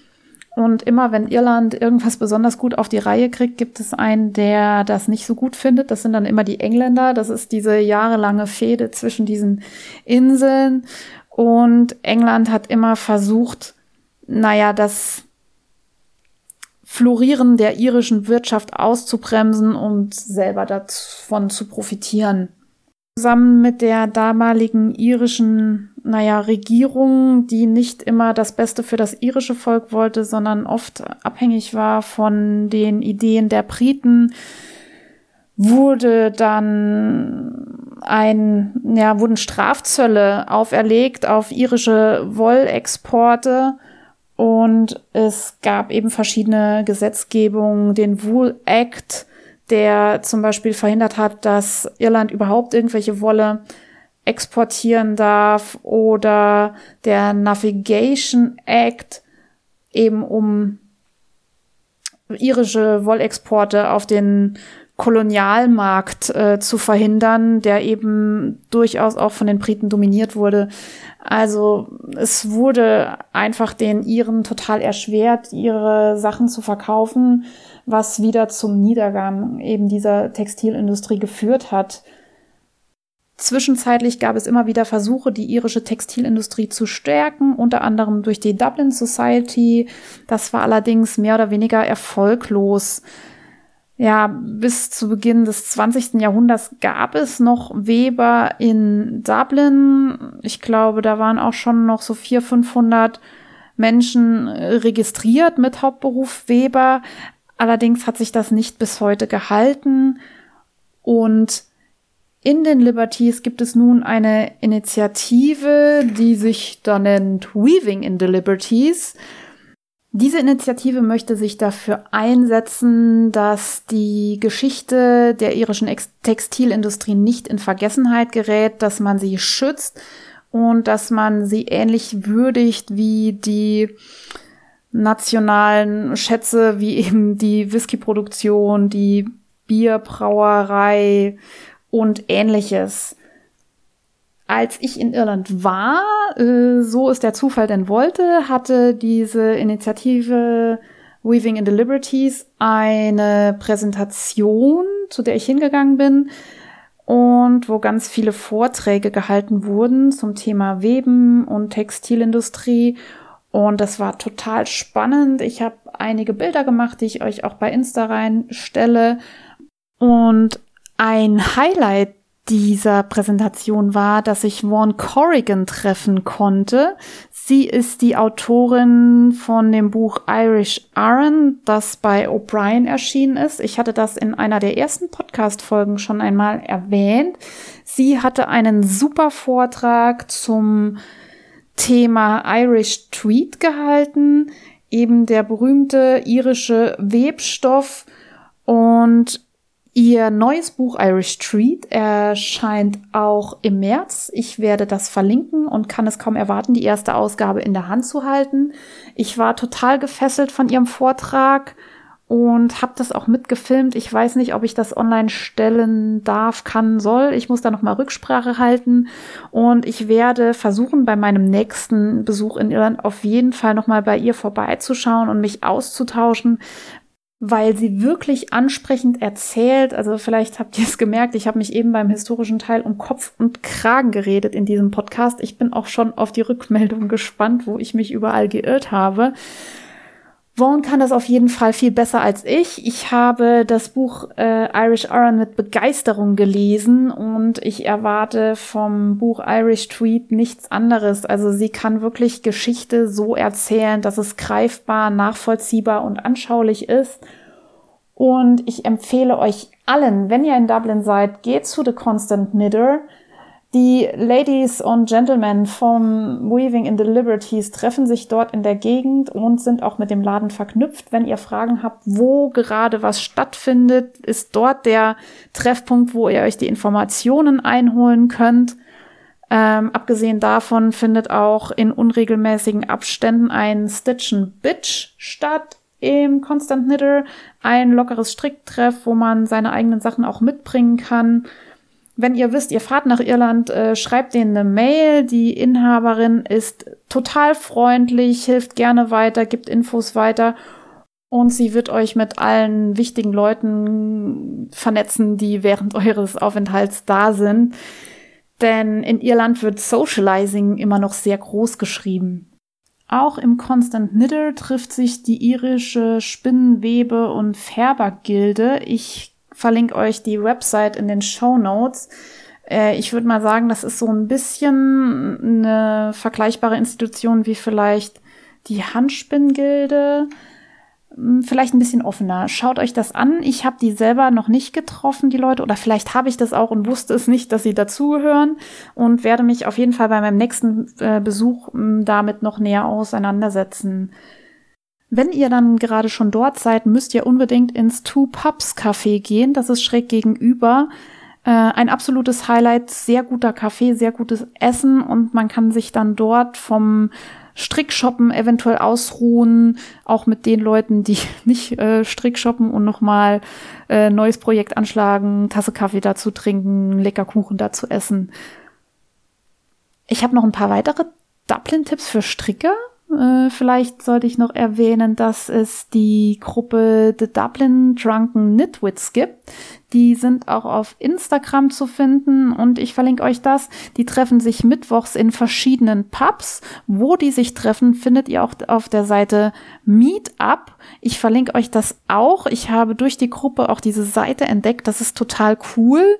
Und immer wenn Irland irgendwas besonders gut auf die Reihe kriegt, gibt es einen, der das nicht so gut findet. Das sind dann immer die Engländer. Das ist diese jahrelange Fehde zwischen diesen Inseln. Und England hat immer versucht, naja, das Florieren der irischen Wirtschaft auszubremsen und selber davon zu profitieren. Zusammen mit der damaligen irischen, naja, Regierung, die nicht immer das Beste für das irische Volk wollte, sondern oft abhängig war von den Ideen der Briten, wurde dann ein, ja, wurden Strafzölle auferlegt auf irische Wollexporte. Und es gab eben verschiedene Gesetzgebungen, den Wool Act, der zum Beispiel verhindert hat, dass Irland überhaupt irgendwelche Wolle exportieren darf oder der Navigation Act eben um irische Wollexporte auf den Kolonialmarkt äh, zu verhindern, der eben durchaus auch von den Briten dominiert wurde. Also es wurde einfach den Iren total erschwert, ihre Sachen zu verkaufen, was wieder zum Niedergang eben dieser Textilindustrie geführt hat. Zwischenzeitlich gab es immer wieder Versuche, die irische Textilindustrie zu stärken, unter anderem durch die Dublin Society. Das war allerdings mehr oder weniger erfolglos ja, bis zu Beginn des 20. Jahrhunderts gab es noch Weber in Dublin. Ich glaube, da waren auch schon noch so 400, 500 Menschen registriert mit Hauptberuf Weber. Allerdings hat sich das nicht bis heute gehalten. Und in den Liberties gibt es nun eine Initiative, die sich da nennt Weaving in the Liberties. Diese Initiative möchte sich dafür einsetzen, dass die Geschichte der irischen Textilindustrie nicht in Vergessenheit gerät, dass man sie schützt und dass man sie ähnlich würdigt wie die nationalen Schätze, wie eben die Whiskyproduktion, die Bierbrauerei und ähnliches als ich in Irland war, äh, so es der Zufall denn wollte, hatte diese Initiative Weaving in the Liberties eine Präsentation, zu der ich hingegangen bin und wo ganz viele Vorträge gehalten wurden zum Thema Weben und Textilindustrie. Und das war total spannend. Ich habe einige Bilder gemacht, die ich euch auch bei Insta reinstelle. Und ein Highlight dieser Präsentation war, dass ich Vaughn Corrigan treffen konnte. Sie ist die Autorin von dem Buch Irish Iron, das bei O'Brien erschienen ist. Ich hatte das in einer der ersten Podcast-Folgen schon einmal erwähnt. Sie hatte einen super Vortrag zum Thema Irish Tweed gehalten, eben der berühmte irische Webstoff und Ihr neues Buch Irish Street erscheint auch im März. Ich werde das verlinken und kann es kaum erwarten, die erste Ausgabe in der Hand zu halten. Ich war total gefesselt von ihrem Vortrag und habe das auch mitgefilmt. Ich weiß nicht, ob ich das online stellen darf, kann, soll. Ich muss da noch mal Rücksprache halten und ich werde versuchen, bei meinem nächsten Besuch in Irland auf jeden Fall noch mal bei ihr vorbeizuschauen und mich auszutauschen, weil sie wirklich ansprechend erzählt. Also vielleicht habt ihr es gemerkt, ich habe mich eben beim historischen Teil um Kopf und Kragen geredet in diesem Podcast. Ich bin auch schon auf die Rückmeldung gespannt, wo ich mich überall geirrt habe. Vaughn kann das auf jeden Fall viel besser als ich. Ich habe das Buch äh, Irish Iron mit Begeisterung gelesen und ich erwarte vom Buch Irish Tweet nichts anderes. Also sie kann wirklich Geschichte so erzählen, dass es greifbar, nachvollziehbar und anschaulich ist. Und ich empfehle euch allen, wenn ihr in Dublin seid, geht zu The Constant Knitter. Die Ladies und Gentlemen vom Weaving in the Liberties treffen sich dort in der Gegend und sind auch mit dem Laden verknüpft. Wenn ihr Fragen habt, wo gerade was stattfindet, ist dort der Treffpunkt, wo ihr euch die Informationen einholen könnt. Ähm, abgesehen davon findet auch in unregelmäßigen Abständen ein Stitch and Bitch statt im Constant Knitter. Ein lockeres Stricktreff, wo man seine eigenen Sachen auch mitbringen kann wenn ihr wisst, ihr fahrt nach Irland, äh, schreibt denen eine Mail. Die Inhaberin ist total freundlich, hilft gerne weiter, gibt Infos weiter. Und sie wird euch mit allen wichtigen Leuten vernetzen, die während eures Aufenthalts da sind. Denn in Irland wird Socializing immer noch sehr groß geschrieben. Auch im Constant Knitter trifft sich die irische Spinnenwebe- und Färbergilde. Ich verlinke euch die Website in den Show Notes. Äh, ich würde mal sagen, das ist so ein bisschen eine vergleichbare Institution wie vielleicht die Handspinngilde. Hm, vielleicht ein bisschen offener. Schaut euch das an. Ich habe die selber noch nicht getroffen, die Leute, oder vielleicht habe ich das auch und wusste es nicht, dass sie dazugehören und werde mich auf jeden Fall bei meinem nächsten äh, Besuch äh, damit noch näher auseinandersetzen. Wenn ihr dann gerade schon dort seid, müsst ihr unbedingt ins Two Pubs Café gehen. Das ist schräg gegenüber. Äh, ein absolutes Highlight, sehr guter Kaffee, sehr gutes Essen und man kann sich dann dort vom Strickshoppen eventuell ausruhen, auch mit den Leuten, die nicht äh, Strickshoppen und nochmal äh, neues Projekt anschlagen, Tasse Kaffee dazu trinken, lecker Kuchen dazu essen. Ich habe noch ein paar weitere Dublin-Tipps für Stricker. Äh, vielleicht sollte ich noch erwähnen, dass es die Gruppe The Dublin Drunken Nitwits gibt. Die sind auch auf Instagram zu finden und ich verlinke euch das. Die treffen sich mittwochs in verschiedenen Pubs. Wo die sich treffen, findet ihr auch auf der Seite Meetup. Ich verlinke euch das auch. Ich habe durch die Gruppe auch diese Seite entdeckt. Das ist total cool.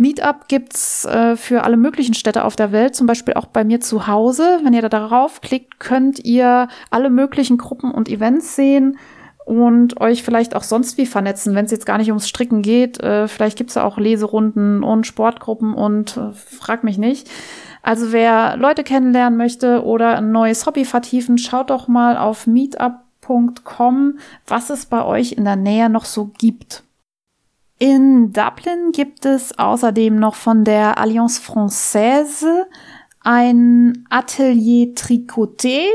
Meetup gibt's äh, für alle möglichen Städte auf der Welt, zum Beispiel auch bei mir zu Hause. Wenn ihr da darauf klickt, könnt ihr alle möglichen Gruppen und Events sehen und euch vielleicht auch sonst wie vernetzen, wenn es jetzt gar nicht ums Stricken geht. Äh, vielleicht gibt's da auch Leserunden und Sportgruppen und äh, frag mich nicht. Also wer Leute kennenlernen möchte oder ein neues Hobby vertiefen, schaut doch mal auf meetup.com, was es bei euch in der Nähe noch so gibt. In Dublin gibt es außerdem noch von der Alliance Française ein Atelier Tricoté,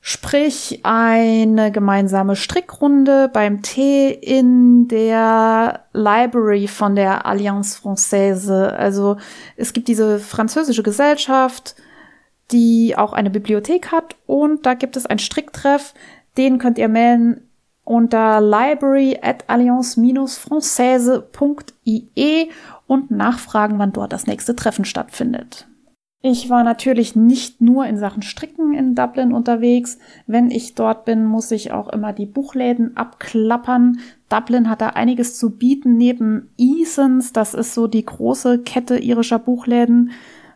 sprich eine gemeinsame Strickrunde beim Tee in der Library von der Alliance Française. Also es gibt diese französische Gesellschaft, die auch eine Bibliothek hat und da gibt es ein Stricktreff, den könnt ihr melden unter library at alliance-française.ie und nachfragen, wann dort das nächste Treffen stattfindet. Ich war natürlich nicht nur in Sachen Stricken in Dublin unterwegs. Wenn ich dort bin, muss ich auch immer die Buchläden abklappern. Dublin hat da einiges zu bieten. Neben Easons, das ist so die große Kette irischer Buchläden.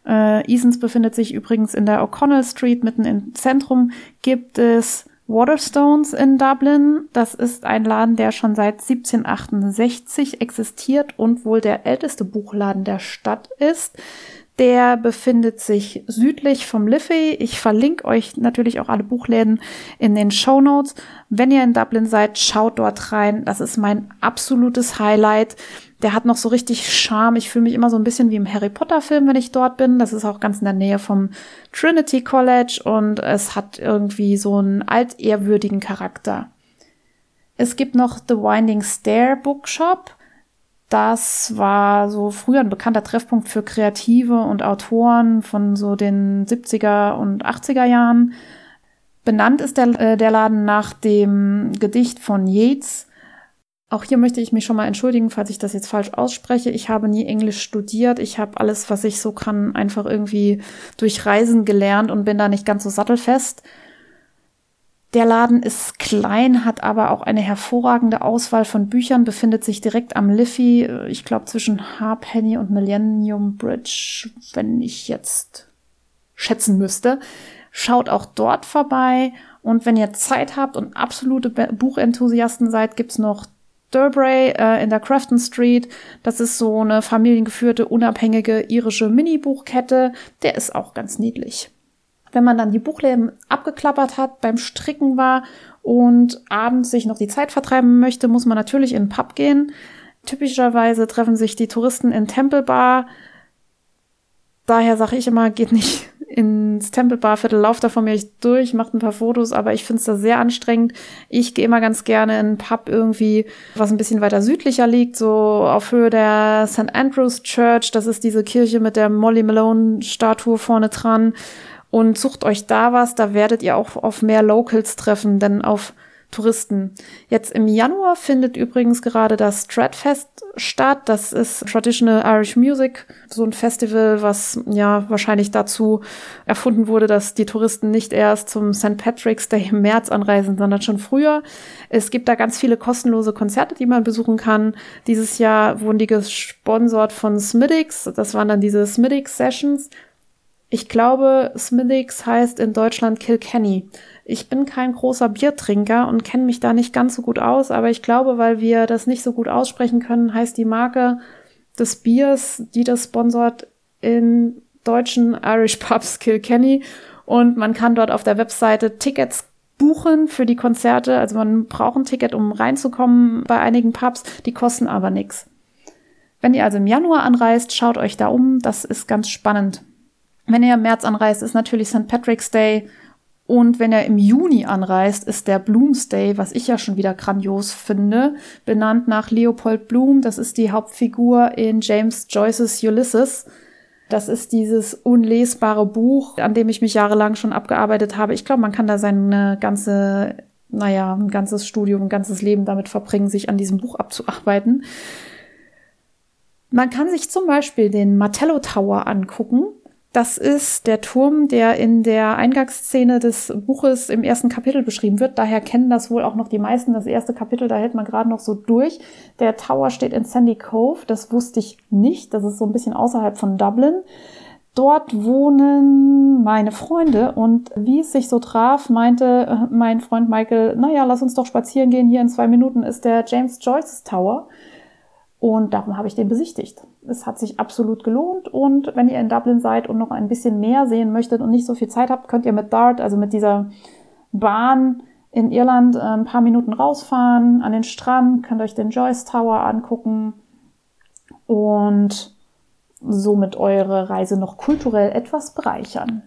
Äh, Easons befindet sich übrigens in der O'Connell Street mitten im Zentrum. Gibt es Waterstones in Dublin. Das ist ein Laden, der schon seit 1768 existiert und wohl der älteste Buchladen der Stadt ist. Der befindet sich südlich vom Liffey. Ich verlinke euch natürlich auch alle Buchläden in den Show Notes. Wenn ihr in Dublin seid, schaut dort rein. Das ist mein absolutes Highlight. Der hat noch so richtig Charme. Ich fühle mich immer so ein bisschen wie im Harry Potter Film, wenn ich dort bin. Das ist auch ganz in der Nähe vom Trinity College und es hat irgendwie so einen altehrwürdigen Charakter. Es gibt noch The Winding Stair Bookshop. Das war so früher ein bekannter Treffpunkt für Kreative und Autoren von so den 70er und 80er Jahren. Benannt ist der, äh, der Laden nach dem Gedicht von Yeats. Auch hier möchte ich mich schon mal entschuldigen, falls ich das jetzt falsch ausspreche. Ich habe nie Englisch studiert. Ich habe alles, was ich so kann, einfach irgendwie durch Reisen gelernt und bin da nicht ganz so sattelfest. Der Laden ist klein, hat aber auch eine hervorragende Auswahl von Büchern, befindet sich direkt am Liffey, ich glaube zwischen Harpenny und Millennium Bridge, wenn ich jetzt schätzen müsste. Schaut auch dort vorbei und wenn ihr Zeit habt und absolute Buchenthusiasten seid, gibt's noch Durbray äh, in der Crafton Street. Das ist so eine familiengeführte, unabhängige irische Mini-Buchkette. Der ist auch ganz niedlich. Wenn man dann die Buchläden abgeklappert hat, beim Stricken war und abends sich noch die Zeit vertreiben möchte, muss man natürlich in den Pub gehen. Typischerweise treffen sich die Touristen in Temple Bar. Daher sage ich immer, geht nicht ins Tempelbarviertel, lauft da von mir durch, macht ein paar Fotos, aber ich finde es da sehr anstrengend. Ich gehe immer ganz gerne in einen Pub irgendwie, was ein bisschen weiter südlicher liegt, so auf Höhe der St. Andrews Church. Das ist diese Kirche mit der Molly Malone-Statue vorne dran. Und sucht euch da was, da werdet ihr auch auf mehr Locals treffen, denn auf Touristen. Jetzt im Januar findet übrigens gerade das Stratfest statt. Das ist Traditional Irish Music, so ein Festival, was ja wahrscheinlich dazu erfunden wurde, dass die Touristen nicht erst zum St. Patrick's Day im März anreisen, sondern schon früher. Es gibt da ganz viele kostenlose Konzerte, die man besuchen kann. Dieses Jahr wurden die gesponsert von Smiddix. Das waren dann diese Smiddix Sessions. Ich glaube, Smiddix heißt in Deutschland Kilkenny. Ich bin kein großer Biertrinker und kenne mich da nicht ganz so gut aus, aber ich glaube, weil wir das nicht so gut aussprechen können, heißt die Marke des Biers, die das sponsort, in deutschen Irish Pubs Kilkenny. Und man kann dort auf der Webseite Tickets buchen für die Konzerte. Also man braucht ein Ticket, um reinzukommen bei einigen Pubs. Die kosten aber nichts. Wenn ihr also im Januar anreist, schaut euch da um. Das ist ganz spannend. Wenn ihr im März anreist, ist natürlich St. Patrick's Day. Und wenn er im Juni anreist, ist der Bloomsday, was ich ja schon wieder grandios finde, benannt nach Leopold Bloom. Das ist die Hauptfigur in James Joyces Ulysses. Das ist dieses unlesbare Buch, an dem ich mich jahrelang schon abgearbeitet habe. Ich glaube, man kann da seine ganze, naja, ein ganzes Studium, ein ganzes Leben damit verbringen, sich an diesem Buch abzuarbeiten. Man kann sich zum Beispiel den Martello Tower angucken. Das ist der Turm, der in der Eingangsszene des Buches im ersten Kapitel beschrieben wird. Daher kennen das wohl auch noch die meisten. Das erste Kapitel, da hält man gerade noch so durch. Der Tower steht in Sandy Cove. Das wusste ich nicht. Das ist so ein bisschen außerhalb von Dublin. Dort wohnen meine Freunde und wie es sich so traf, meinte äh, mein Freund Michael, naja, lass uns doch spazieren gehen. Hier in zwei Minuten ist der James Joyce Tower. Und darum habe ich den besichtigt. Es hat sich absolut gelohnt. Und wenn ihr in Dublin seid und noch ein bisschen mehr sehen möchtet und nicht so viel Zeit habt, könnt ihr mit Dart, also mit dieser Bahn in Irland, äh, ein paar Minuten rausfahren an den Strand, könnt euch den Joyce Tower angucken und somit eure Reise noch kulturell etwas bereichern.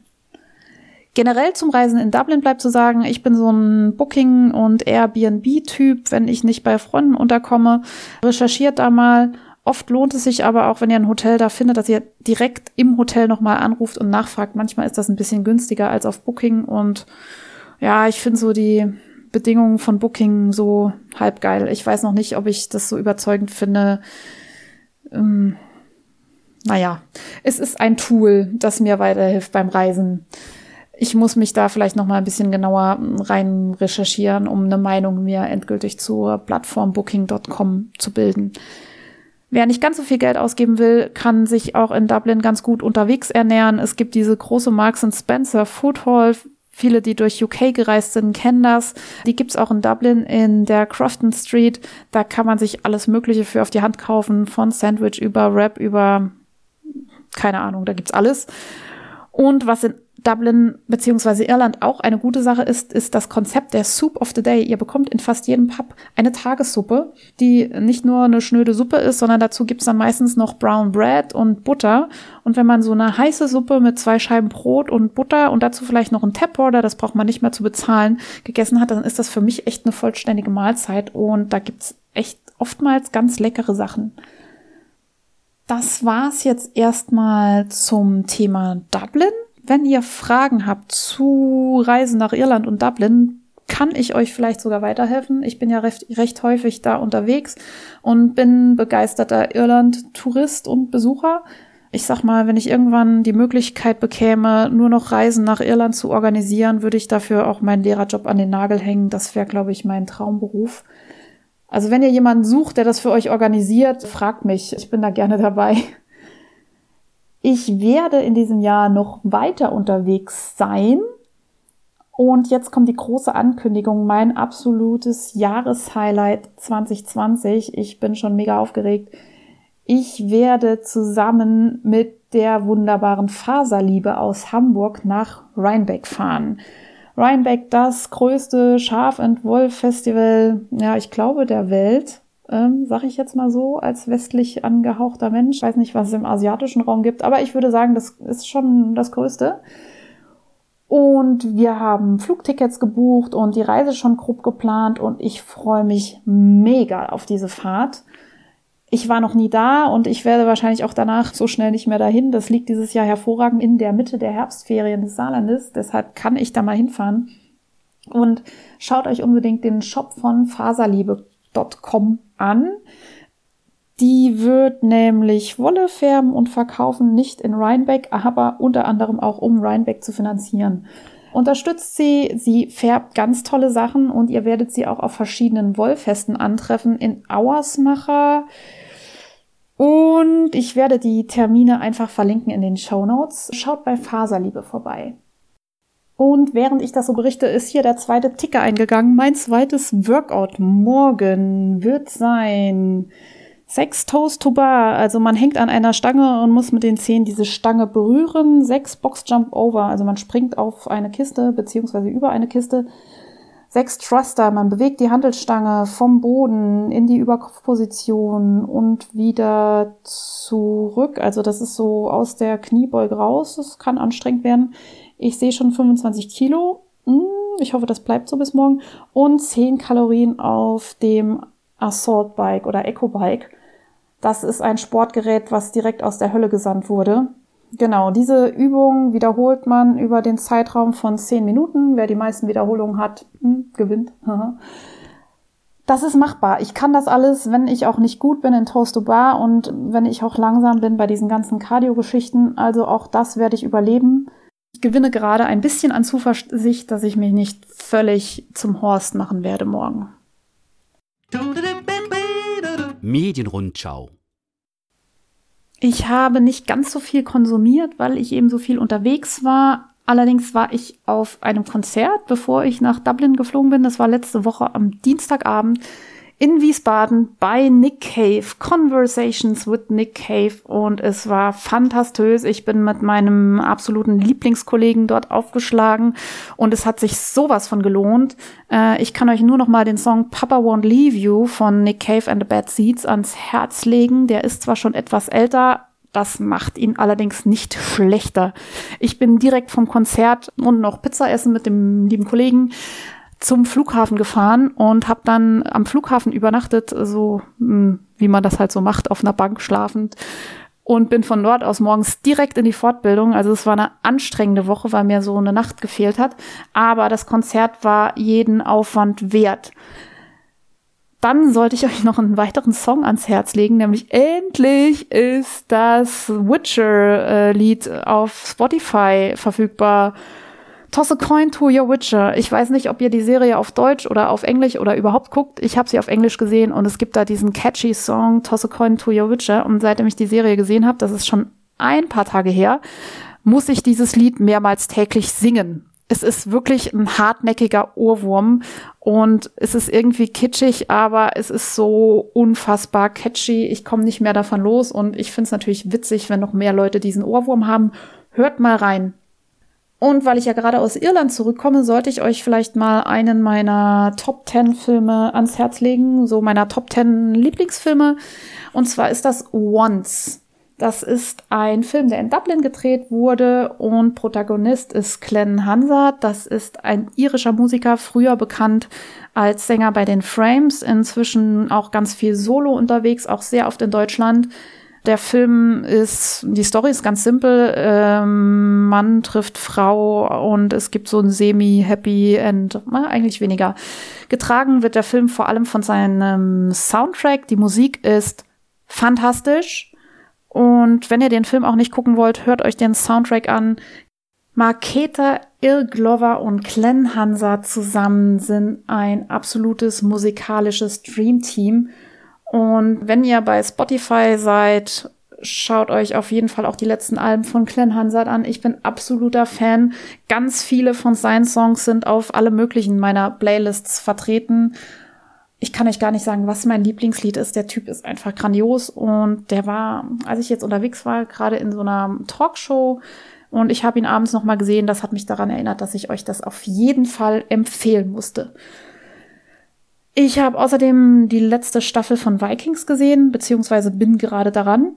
Generell zum Reisen in Dublin bleibt zu sagen, ich bin so ein Booking- und Airbnb-Typ, wenn ich nicht bei Freunden unterkomme. Recherchiert da mal. Oft lohnt es sich aber auch, wenn ihr ein Hotel da findet, dass ihr direkt im Hotel nochmal anruft und nachfragt. Manchmal ist das ein bisschen günstiger als auf Booking und ja, ich finde so die Bedingungen von Booking so halb geil. Ich weiß noch nicht, ob ich das so überzeugend finde. Ähm, naja, es ist ein Tool, das mir weiterhilft beim Reisen ich muss mich da vielleicht noch mal ein bisschen genauer rein recherchieren, um eine Meinung mir endgültig zur Plattform Booking.com zu bilden. Wer nicht ganz so viel Geld ausgeben will, kann sich auch in Dublin ganz gut unterwegs ernähren. Es gibt diese große Marks Spencer Food Hall. Viele, die durch UK gereist sind, kennen das. Die gibt's auch in Dublin in der Crofton Street. Da kann man sich alles Mögliche für auf die Hand kaufen, von Sandwich über Wrap über keine Ahnung, da gibt's alles. Und was in Dublin beziehungsweise Irland auch eine gute Sache ist, ist das Konzept der Soup of the Day. Ihr bekommt in fast jedem Pub eine Tagessuppe, die nicht nur eine schnöde Suppe ist, sondern dazu gibt's dann meistens noch Brown Bread und Butter. Und wenn man so eine heiße Suppe mit zwei Scheiben Brot und Butter und dazu vielleicht noch ein Tap Order, das braucht man nicht mehr zu bezahlen, gegessen hat, dann ist das für mich echt eine vollständige Mahlzeit. Und da gibt's echt oftmals ganz leckere Sachen. Das war's jetzt erstmal zum Thema Dublin. Wenn ihr Fragen habt zu Reisen nach Irland und Dublin, kann ich euch vielleicht sogar weiterhelfen. Ich bin ja recht, recht häufig da unterwegs und bin begeisterter Irland-Tourist und Besucher. Ich sag mal, wenn ich irgendwann die Möglichkeit bekäme, nur noch Reisen nach Irland zu organisieren, würde ich dafür auch meinen Lehrerjob an den Nagel hängen. Das wäre, glaube ich, mein Traumberuf. Also wenn ihr jemanden sucht, der das für euch organisiert, fragt mich. Ich bin da gerne dabei. Ich werde in diesem Jahr noch weiter unterwegs sein. Und jetzt kommt die große Ankündigung, mein absolutes Jahreshighlight 2020. Ich bin schon mega aufgeregt. Ich werde zusammen mit der wunderbaren Faserliebe aus Hamburg nach Rheinbeck fahren. Rheinbeck, das größte Schaf- und Woll-Festival, ja, ich glaube, der Welt ähm, sag ich jetzt mal so, als westlich angehauchter Mensch. Ich weiß nicht, was es im asiatischen Raum gibt, aber ich würde sagen, das ist schon das Größte. Und wir haben Flugtickets gebucht und die Reise schon grob geplant und ich freue mich mega auf diese Fahrt. Ich war noch nie da und ich werde wahrscheinlich auch danach so schnell nicht mehr dahin. Das liegt dieses Jahr hervorragend in der Mitte der Herbstferien des Saarlandes. Deshalb kann ich da mal hinfahren. Und schaut euch unbedingt den Shop von faserliebe.com an. Die wird nämlich Wolle färben und verkaufen, nicht in Rhinebeck, aber unter anderem auch um Rhinebeck zu finanzieren. Unterstützt sie, sie färbt ganz tolle Sachen und ihr werdet sie auch auf verschiedenen Wollfesten antreffen in Auersmacher. Und ich werde die Termine einfach verlinken in den Show Notes. Schaut bei Faserliebe vorbei. Und während ich das so berichte, ist hier der zweite Ticker eingegangen. Mein zweites Workout morgen wird sein Sechs Toes to Bar. Also man hängt an einer Stange und muss mit den Zehen diese Stange berühren. Sechs Box Jump Over. Also man springt auf eine Kiste beziehungsweise über eine Kiste. Sechs Thruster. Man bewegt die Handelstange vom Boden in die Überkopfposition und wieder zurück. Also das ist so aus der Kniebeuge raus. Das kann anstrengend werden. Ich sehe schon 25 Kilo. Hm, ich hoffe, das bleibt so bis morgen. Und 10 Kalorien auf dem Assault Bike oder Eco Bike. Das ist ein Sportgerät, was direkt aus der Hölle gesandt wurde. Genau, diese Übung wiederholt man über den Zeitraum von 10 Minuten. Wer die meisten Wiederholungen hat, hm, gewinnt. Das ist machbar. Ich kann das alles, wenn ich auch nicht gut bin in Toast to Bar und wenn ich auch langsam bin bei diesen ganzen Cardio-Geschichten. Also auch das werde ich überleben. Ich gewinne gerade ein bisschen an Zuversicht, dass ich mich nicht völlig zum Horst machen werde morgen. Medienrundschau. Ich habe nicht ganz so viel konsumiert, weil ich eben so viel unterwegs war. Allerdings war ich auf einem Konzert, bevor ich nach Dublin geflogen bin. Das war letzte Woche am Dienstagabend in Wiesbaden bei Nick Cave, Conversations with Nick Cave und es war fantastisch. Ich bin mit meinem absoluten Lieblingskollegen dort aufgeschlagen und es hat sich sowas von gelohnt. Äh, ich kann euch nur noch mal den Song Papa Won't Leave You von Nick Cave and the Bad Seeds ans Herz legen. Der ist zwar schon etwas älter, das macht ihn allerdings nicht schlechter. Ich bin direkt vom Konzert und noch Pizza essen mit dem lieben Kollegen zum Flughafen gefahren und habe dann am Flughafen übernachtet, so hm, wie man das halt so macht, auf einer Bank schlafend und bin von dort aus morgens direkt in die Fortbildung. Also es war eine anstrengende Woche, weil mir so eine Nacht gefehlt hat, aber das Konzert war jeden Aufwand wert. Dann sollte ich euch noch einen weiteren Song ans Herz legen, nämlich endlich ist das Witcher-Lied auf Spotify verfügbar. Toss a coin to your Witcher. Ich weiß nicht, ob ihr die Serie auf Deutsch oder auf Englisch oder überhaupt guckt. Ich habe sie auf Englisch gesehen und es gibt da diesen catchy Song Toss a coin to your Witcher. Und seitdem ich die Serie gesehen habe, das ist schon ein paar Tage her, muss ich dieses Lied mehrmals täglich singen. Es ist wirklich ein hartnäckiger Ohrwurm und es ist irgendwie kitschig, aber es ist so unfassbar catchy. Ich komme nicht mehr davon los und ich finde es natürlich witzig, wenn noch mehr Leute diesen Ohrwurm haben. Hört mal rein. Und weil ich ja gerade aus Irland zurückkomme, sollte ich euch vielleicht mal einen meiner Top 10 Filme ans Herz legen, so meiner Top 10 Lieblingsfilme. Und zwar ist das Once. Das ist ein Film, der in Dublin gedreht wurde und Protagonist ist Glenn Hansard. Das ist ein irischer Musiker, früher bekannt als Sänger bei den Frames, inzwischen auch ganz viel Solo unterwegs, auch sehr oft in Deutschland. Der Film ist, die Story ist ganz simpel. Ähm, Mann trifft Frau und es gibt so ein semi-happy End, na, eigentlich weniger. Getragen wird der Film vor allem von seinem Soundtrack. Die Musik ist fantastisch. Und wenn ihr den Film auch nicht gucken wollt, hört euch den Soundtrack an. Marketa Il Glover und Glenn Hansa zusammen sind ein absolutes musikalisches Dreamteam. Und wenn ihr bei Spotify seid, schaut euch auf jeden Fall auch die letzten Alben von Glenn Hansard an. Ich bin absoluter Fan. Ganz viele von seinen Songs sind auf alle möglichen meiner Playlists vertreten. Ich kann euch gar nicht sagen, was mein Lieblingslied ist. Der Typ ist einfach grandios und der war, als ich jetzt unterwegs war, gerade in so einer Talkshow und ich habe ihn abends noch mal gesehen. Das hat mich daran erinnert, dass ich euch das auf jeden Fall empfehlen musste. Ich habe außerdem die letzte Staffel von Vikings gesehen, beziehungsweise bin gerade daran.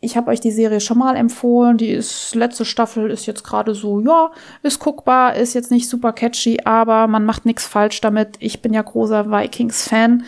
Ich habe euch die Serie schon mal empfohlen. Die ist, letzte Staffel ist jetzt gerade so, ja, ist guckbar, ist jetzt nicht super catchy, aber man macht nichts falsch damit. Ich bin ja großer Vikings-Fan.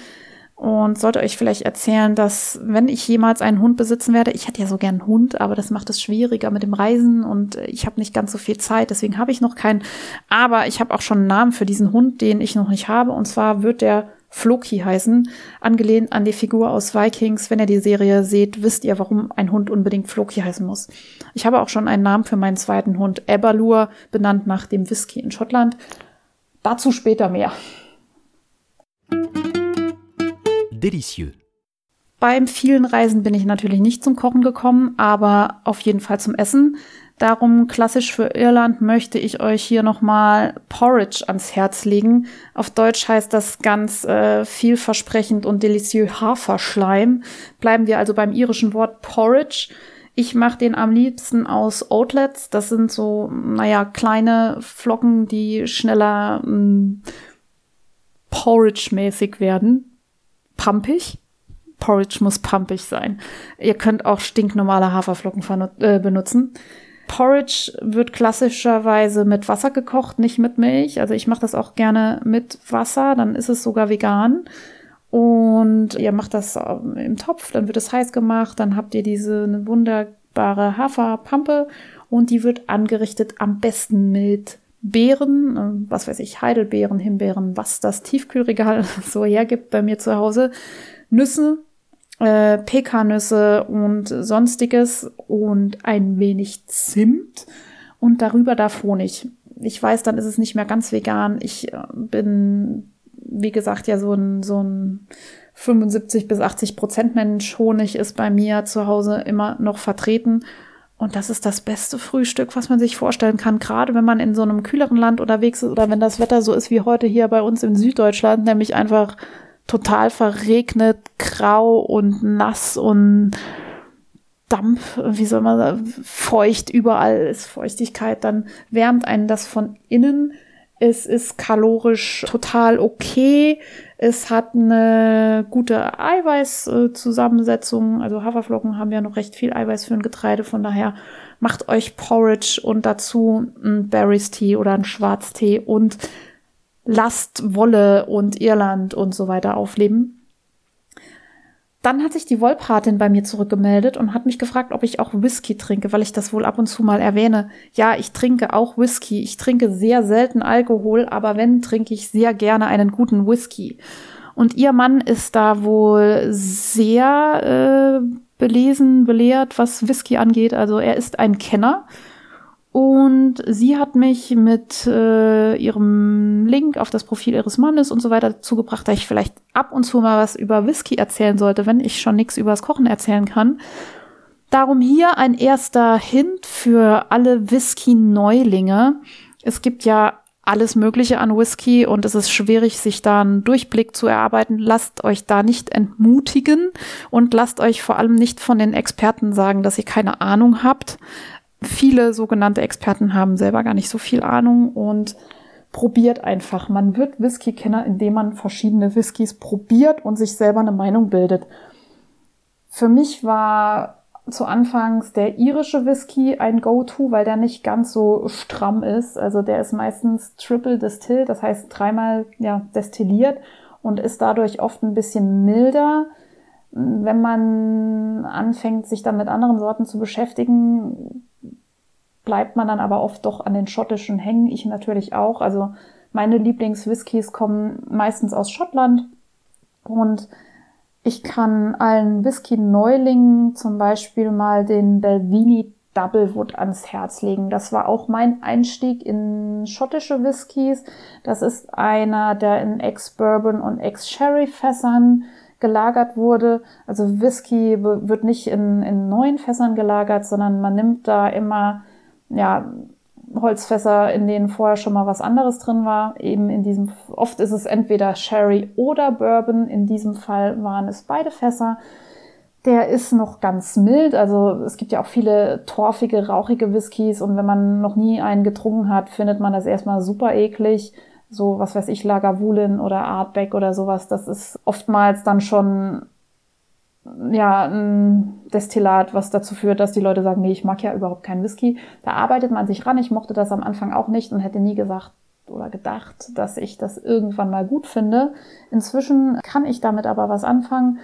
und sollte euch vielleicht erzählen, dass wenn ich jemals einen Hund besitzen werde, ich hätte ja so gern einen Hund, aber das macht es schwieriger mit dem Reisen und ich habe nicht ganz so viel Zeit, deswegen habe ich noch keinen. Aber ich habe auch schon einen Namen für diesen Hund, den ich noch nicht habe. Und zwar wird der Floki heißen, angelehnt an die Figur aus Vikings. Wenn ihr die Serie seht, wisst ihr, warum ein Hund unbedingt Floki heißen muss. Ich habe auch schon einen Namen für meinen zweiten Hund, Eberlur, benannt nach dem Whisky in Schottland. Dazu später mehr. Delicieux. Beim vielen Reisen bin ich natürlich nicht zum Kochen gekommen, aber auf jeden Fall zum Essen. Darum klassisch für Irland möchte ich euch hier nochmal Porridge ans Herz legen. Auf Deutsch heißt das ganz äh, vielversprechend und delicieux Haferschleim. Bleiben wir also beim irischen Wort Porridge. Ich mache den am liebsten aus Oatlets. Das sind so, naja, kleine Flocken, die schneller mm, Porridge-mäßig werden pumpig. Porridge muss pumpig sein. Ihr könnt auch stinknormale Haferflocken äh, benutzen. Porridge wird klassischerweise mit Wasser gekocht, nicht mit Milch. Also ich mache das auch gerne mit Wasser, dann ist es sogar vegan. Und ihr macht das ähm, im Topf, dann wird es heiß gemacht, dann habt ihr diese wunderbare Haferpampe und die wird angerichtet am besten mit Beeren, äh, was weiß ich, Heidelbeeren, Himbeeren, was das Tiefkühlregal so hergibt bei mir zu Hause, Nüsse, äh, Pekannüsse und sonstiges und ein wenig Zimt und darüber darf Honig. Ich weiß, dann ist es nicht mehr ganz vegan. Ich äh, bin, wie gesagt, ja so ein, so ein 75 bis 80 Prozent Mensch. Honig ist bei mir zu Hause immer noch vertreten. Und das ist das beste Frühstück, was man sich vorstellen kann, gerade wenn man in so einem kühleren Land unterwegs ist oder wenn das Wetter so ist wie heute hier bei uns in Süddeutschland, nämlich einfach total verregnet, grau und nass und Dampf, wie soll man sagen, feucht, überall ist Feuchtigkeit, dann wärmt einen das von innen. Es ist kalorisch total okay. Es hat eine gute Eiweißzusammensetzung. Also Haferflocken haben ja noch recht viel Eiweiß für ein Getreide. Von daher macht euch Porridge und dazu ein Berries Tee oder ein Schwarztee und lasst Wolle und Irland und so weiter aufleben. Dann hat sich die Wollpatin bei mir zurückgemeldet und hat mich gefragt, ob ich auch Whisky trinke, weil ich das wohl ab und zu mal erwähne. Ja, ich trinke auch Whisky. Ich trinke sehr selten Alkohol, aber wenn, trinke ich sehr gerne einen guten Whisky. Und ihr Mann ist da wohl sehr äh, belesen, belehrt, was Whisky angeht. Also er ist ein Kenner und sie hat mich mit äh, ihrem Link auf das Profil ihres Mannes und so weiter dazu gebracht, dass ich vielleicht ab und zu mal was über Whisky erzählen sollte, wenn ich schon nichts übers Kochen erzählen kann. Darum hier ein erster Hint für alle Whisky-Neulinge. Es gibt ja alles Mögliche an Whisky und es ist schwierig, sich da einen Durchblick zu erarbeiten. Lasst euch da nicht entmutigen und lasst euch vor allem nicht von den Experten sagen, dass ihr keine Ahnung habt viele sogenannte Experten haben selber gar nicht so viel Ahnung und probiert einfach. Man wird Whisky-Kenner, indem man verschiedene Whiskys probiert und sich selber eine Meinung bildet. Für mich war zu Anfangs der irische Whisky ein Go-To, weil der nicht ganz so stramm ist. Also der ist meistens triple distilled, das heißt dreimal ja, destilliert und ist dadurch oft ein bisschen milder. Wenn man anfängt, sich dann mit anderen Sorten zu beschäftigen, bleibt man dann aber oft doch an den schottischen hängen. Ich natürlich auch. Also meine Lieblingswhiskys kommen meistens aus Schottland und ich kann allen Whisky-Neulingen zum Beispiel mal den Belvini Doublewood ans Herz legen. Das war auch mein Einstieg in schottische Whiskys. Das ist einer, der in Ex-Bourbon und Ex-Sherry-Fässern gelagert wurde. Also Whisky wird nicht in, in neuen Fässern gelagert, sondern man nimmt da immer ja, Holzfässer, in denen vorher schon mal was anderes drin war. Eben in diesem, oft ist es entweder Sherry oder Bourbon. In diesem Fall waren es beide Fässer. Der ist noch ganz mild. Also es gibt ja auch viele torfige, rauchige Whiskys und wenn man noch nie einen getrunken hat, findet man das erstmal super eklig. So, was weiß ich, Lagavulin oder Artback oder sowas. Das ist oftmals dann schon ja, ein Destillat, was dazu führt, dass die Leute sagen, nee, ich mag ja überhaupt keinen Whisky. Da arbeitet man sich ran. Ich mochte das am Anfang auch nicht und hätte nie gesagt, oder gedacht, dass ich das irgendwann mal gut finde. Inzwischen kann ich damit aber was anfangen.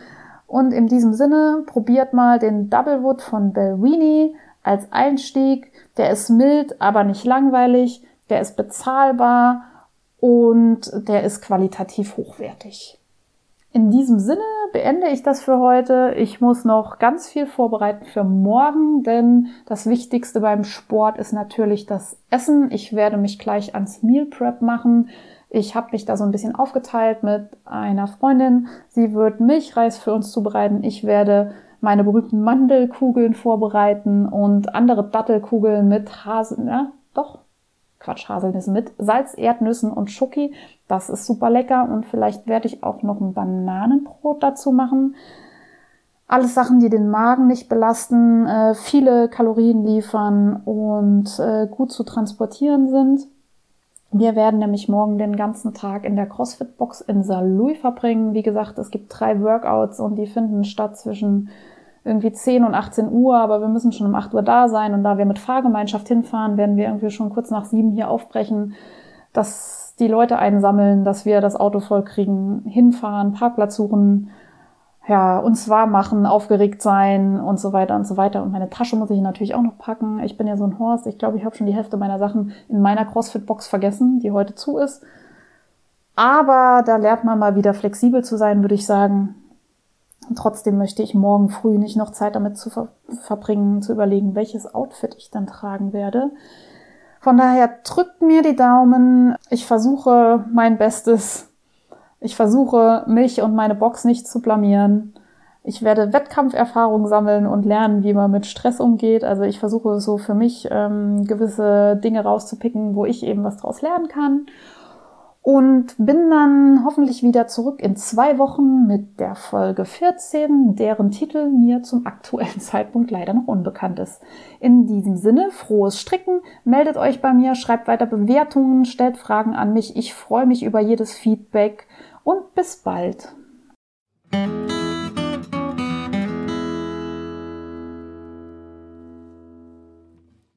Und in diesem Sinne probiert mal den Double Wood von Belwini als Einstieg. Der ist mild, aber nicht langweilig. Der ist bezahlbar und der ist qualitativ hochwertig. In diesem Sinne beende ich das für heute. Ich muss noch ganz viel vorbereiten für morgen, denn das Wichtigste beim Sport ist natürlich das Essen. Ich werde mich gleich ans Meal Prep machen. Ich habe mich da so ein bisschen aufgeteilt mit einer Freundin. Sie wird Milchreis für uns zubereiten. Ich werde meine berühmten Mandelkugeln vorbereiten und andere Dattelkugeln mit Hasen, ja, doch, Quatsch, Haselnüssen mit Salz, Erdnüssen und Schoki. Das ist super lecker und vielleicht werde ich auch noch ein Bananenbrot dazu machen. Alles Sachen, die den Magen nicht belasten, äh, viele Kalorien liefern und äh, gut zu transportieren sind. Wir werden nämlich morgen den ganzen Tag in der CrossFit-Box in Saarlouis verbringen. Wie gesagt, es gibt drei Workouts und die finden statt zwischen irgendwie 10 und 18 Uhr, aber wir müssen schon um 8 Uhr da sein und da wir mit Fahrgemeinschaft hinfahren, werden wir irgendwie schon kurz nach sieben hier aufbrechen, dass die Leute einsammeln, dass wir das Auto voll kriegen, hinfahren, Parkplatz suchen, ja, uns warm machen, aufgeregt sein und so weiter und so weiter. Und meine Tasche muss ich natürlich auch noch packen. Ich bin ja so ein Horst. Ich glaube, ich habe schon die Hälfte meiner Sachen in meiner CrossFit-Box vergessen, die heute zu ist. Aber da lernt man mal wieder flexibel zu sein, würde ich sagen. Trotzdem möchte ich morgen früh nicht noch Zeit damit zu ver verbringen, zu überlegen, welches Outfit ich dann tragen werde. Von daher drückt mir die Daumen. Ich versuche mein Bestes. Ich versuche mich und meine Box nicht zu blamieren. Ich werde Wettkampferfahrung sammeln und lernen, wie man mit Stress umgeht. Also ich versuche so für mich ähm, gewisse Dinge rauszupicken, wo ich eben was draus lernen kann und bin dann hoffentlich wieder zurück in zwei Wochen mit der Folge 14, deren Titel mir zum aktuellen Zeitpunkt leider noch unbekannt ist. In diesem Sinne, frohes Stricken, meldet euch bei mir, schreibt weiter Bewertungen, stellt Fragen an mich. Ich freue mich über jedes Feedback und bis bald.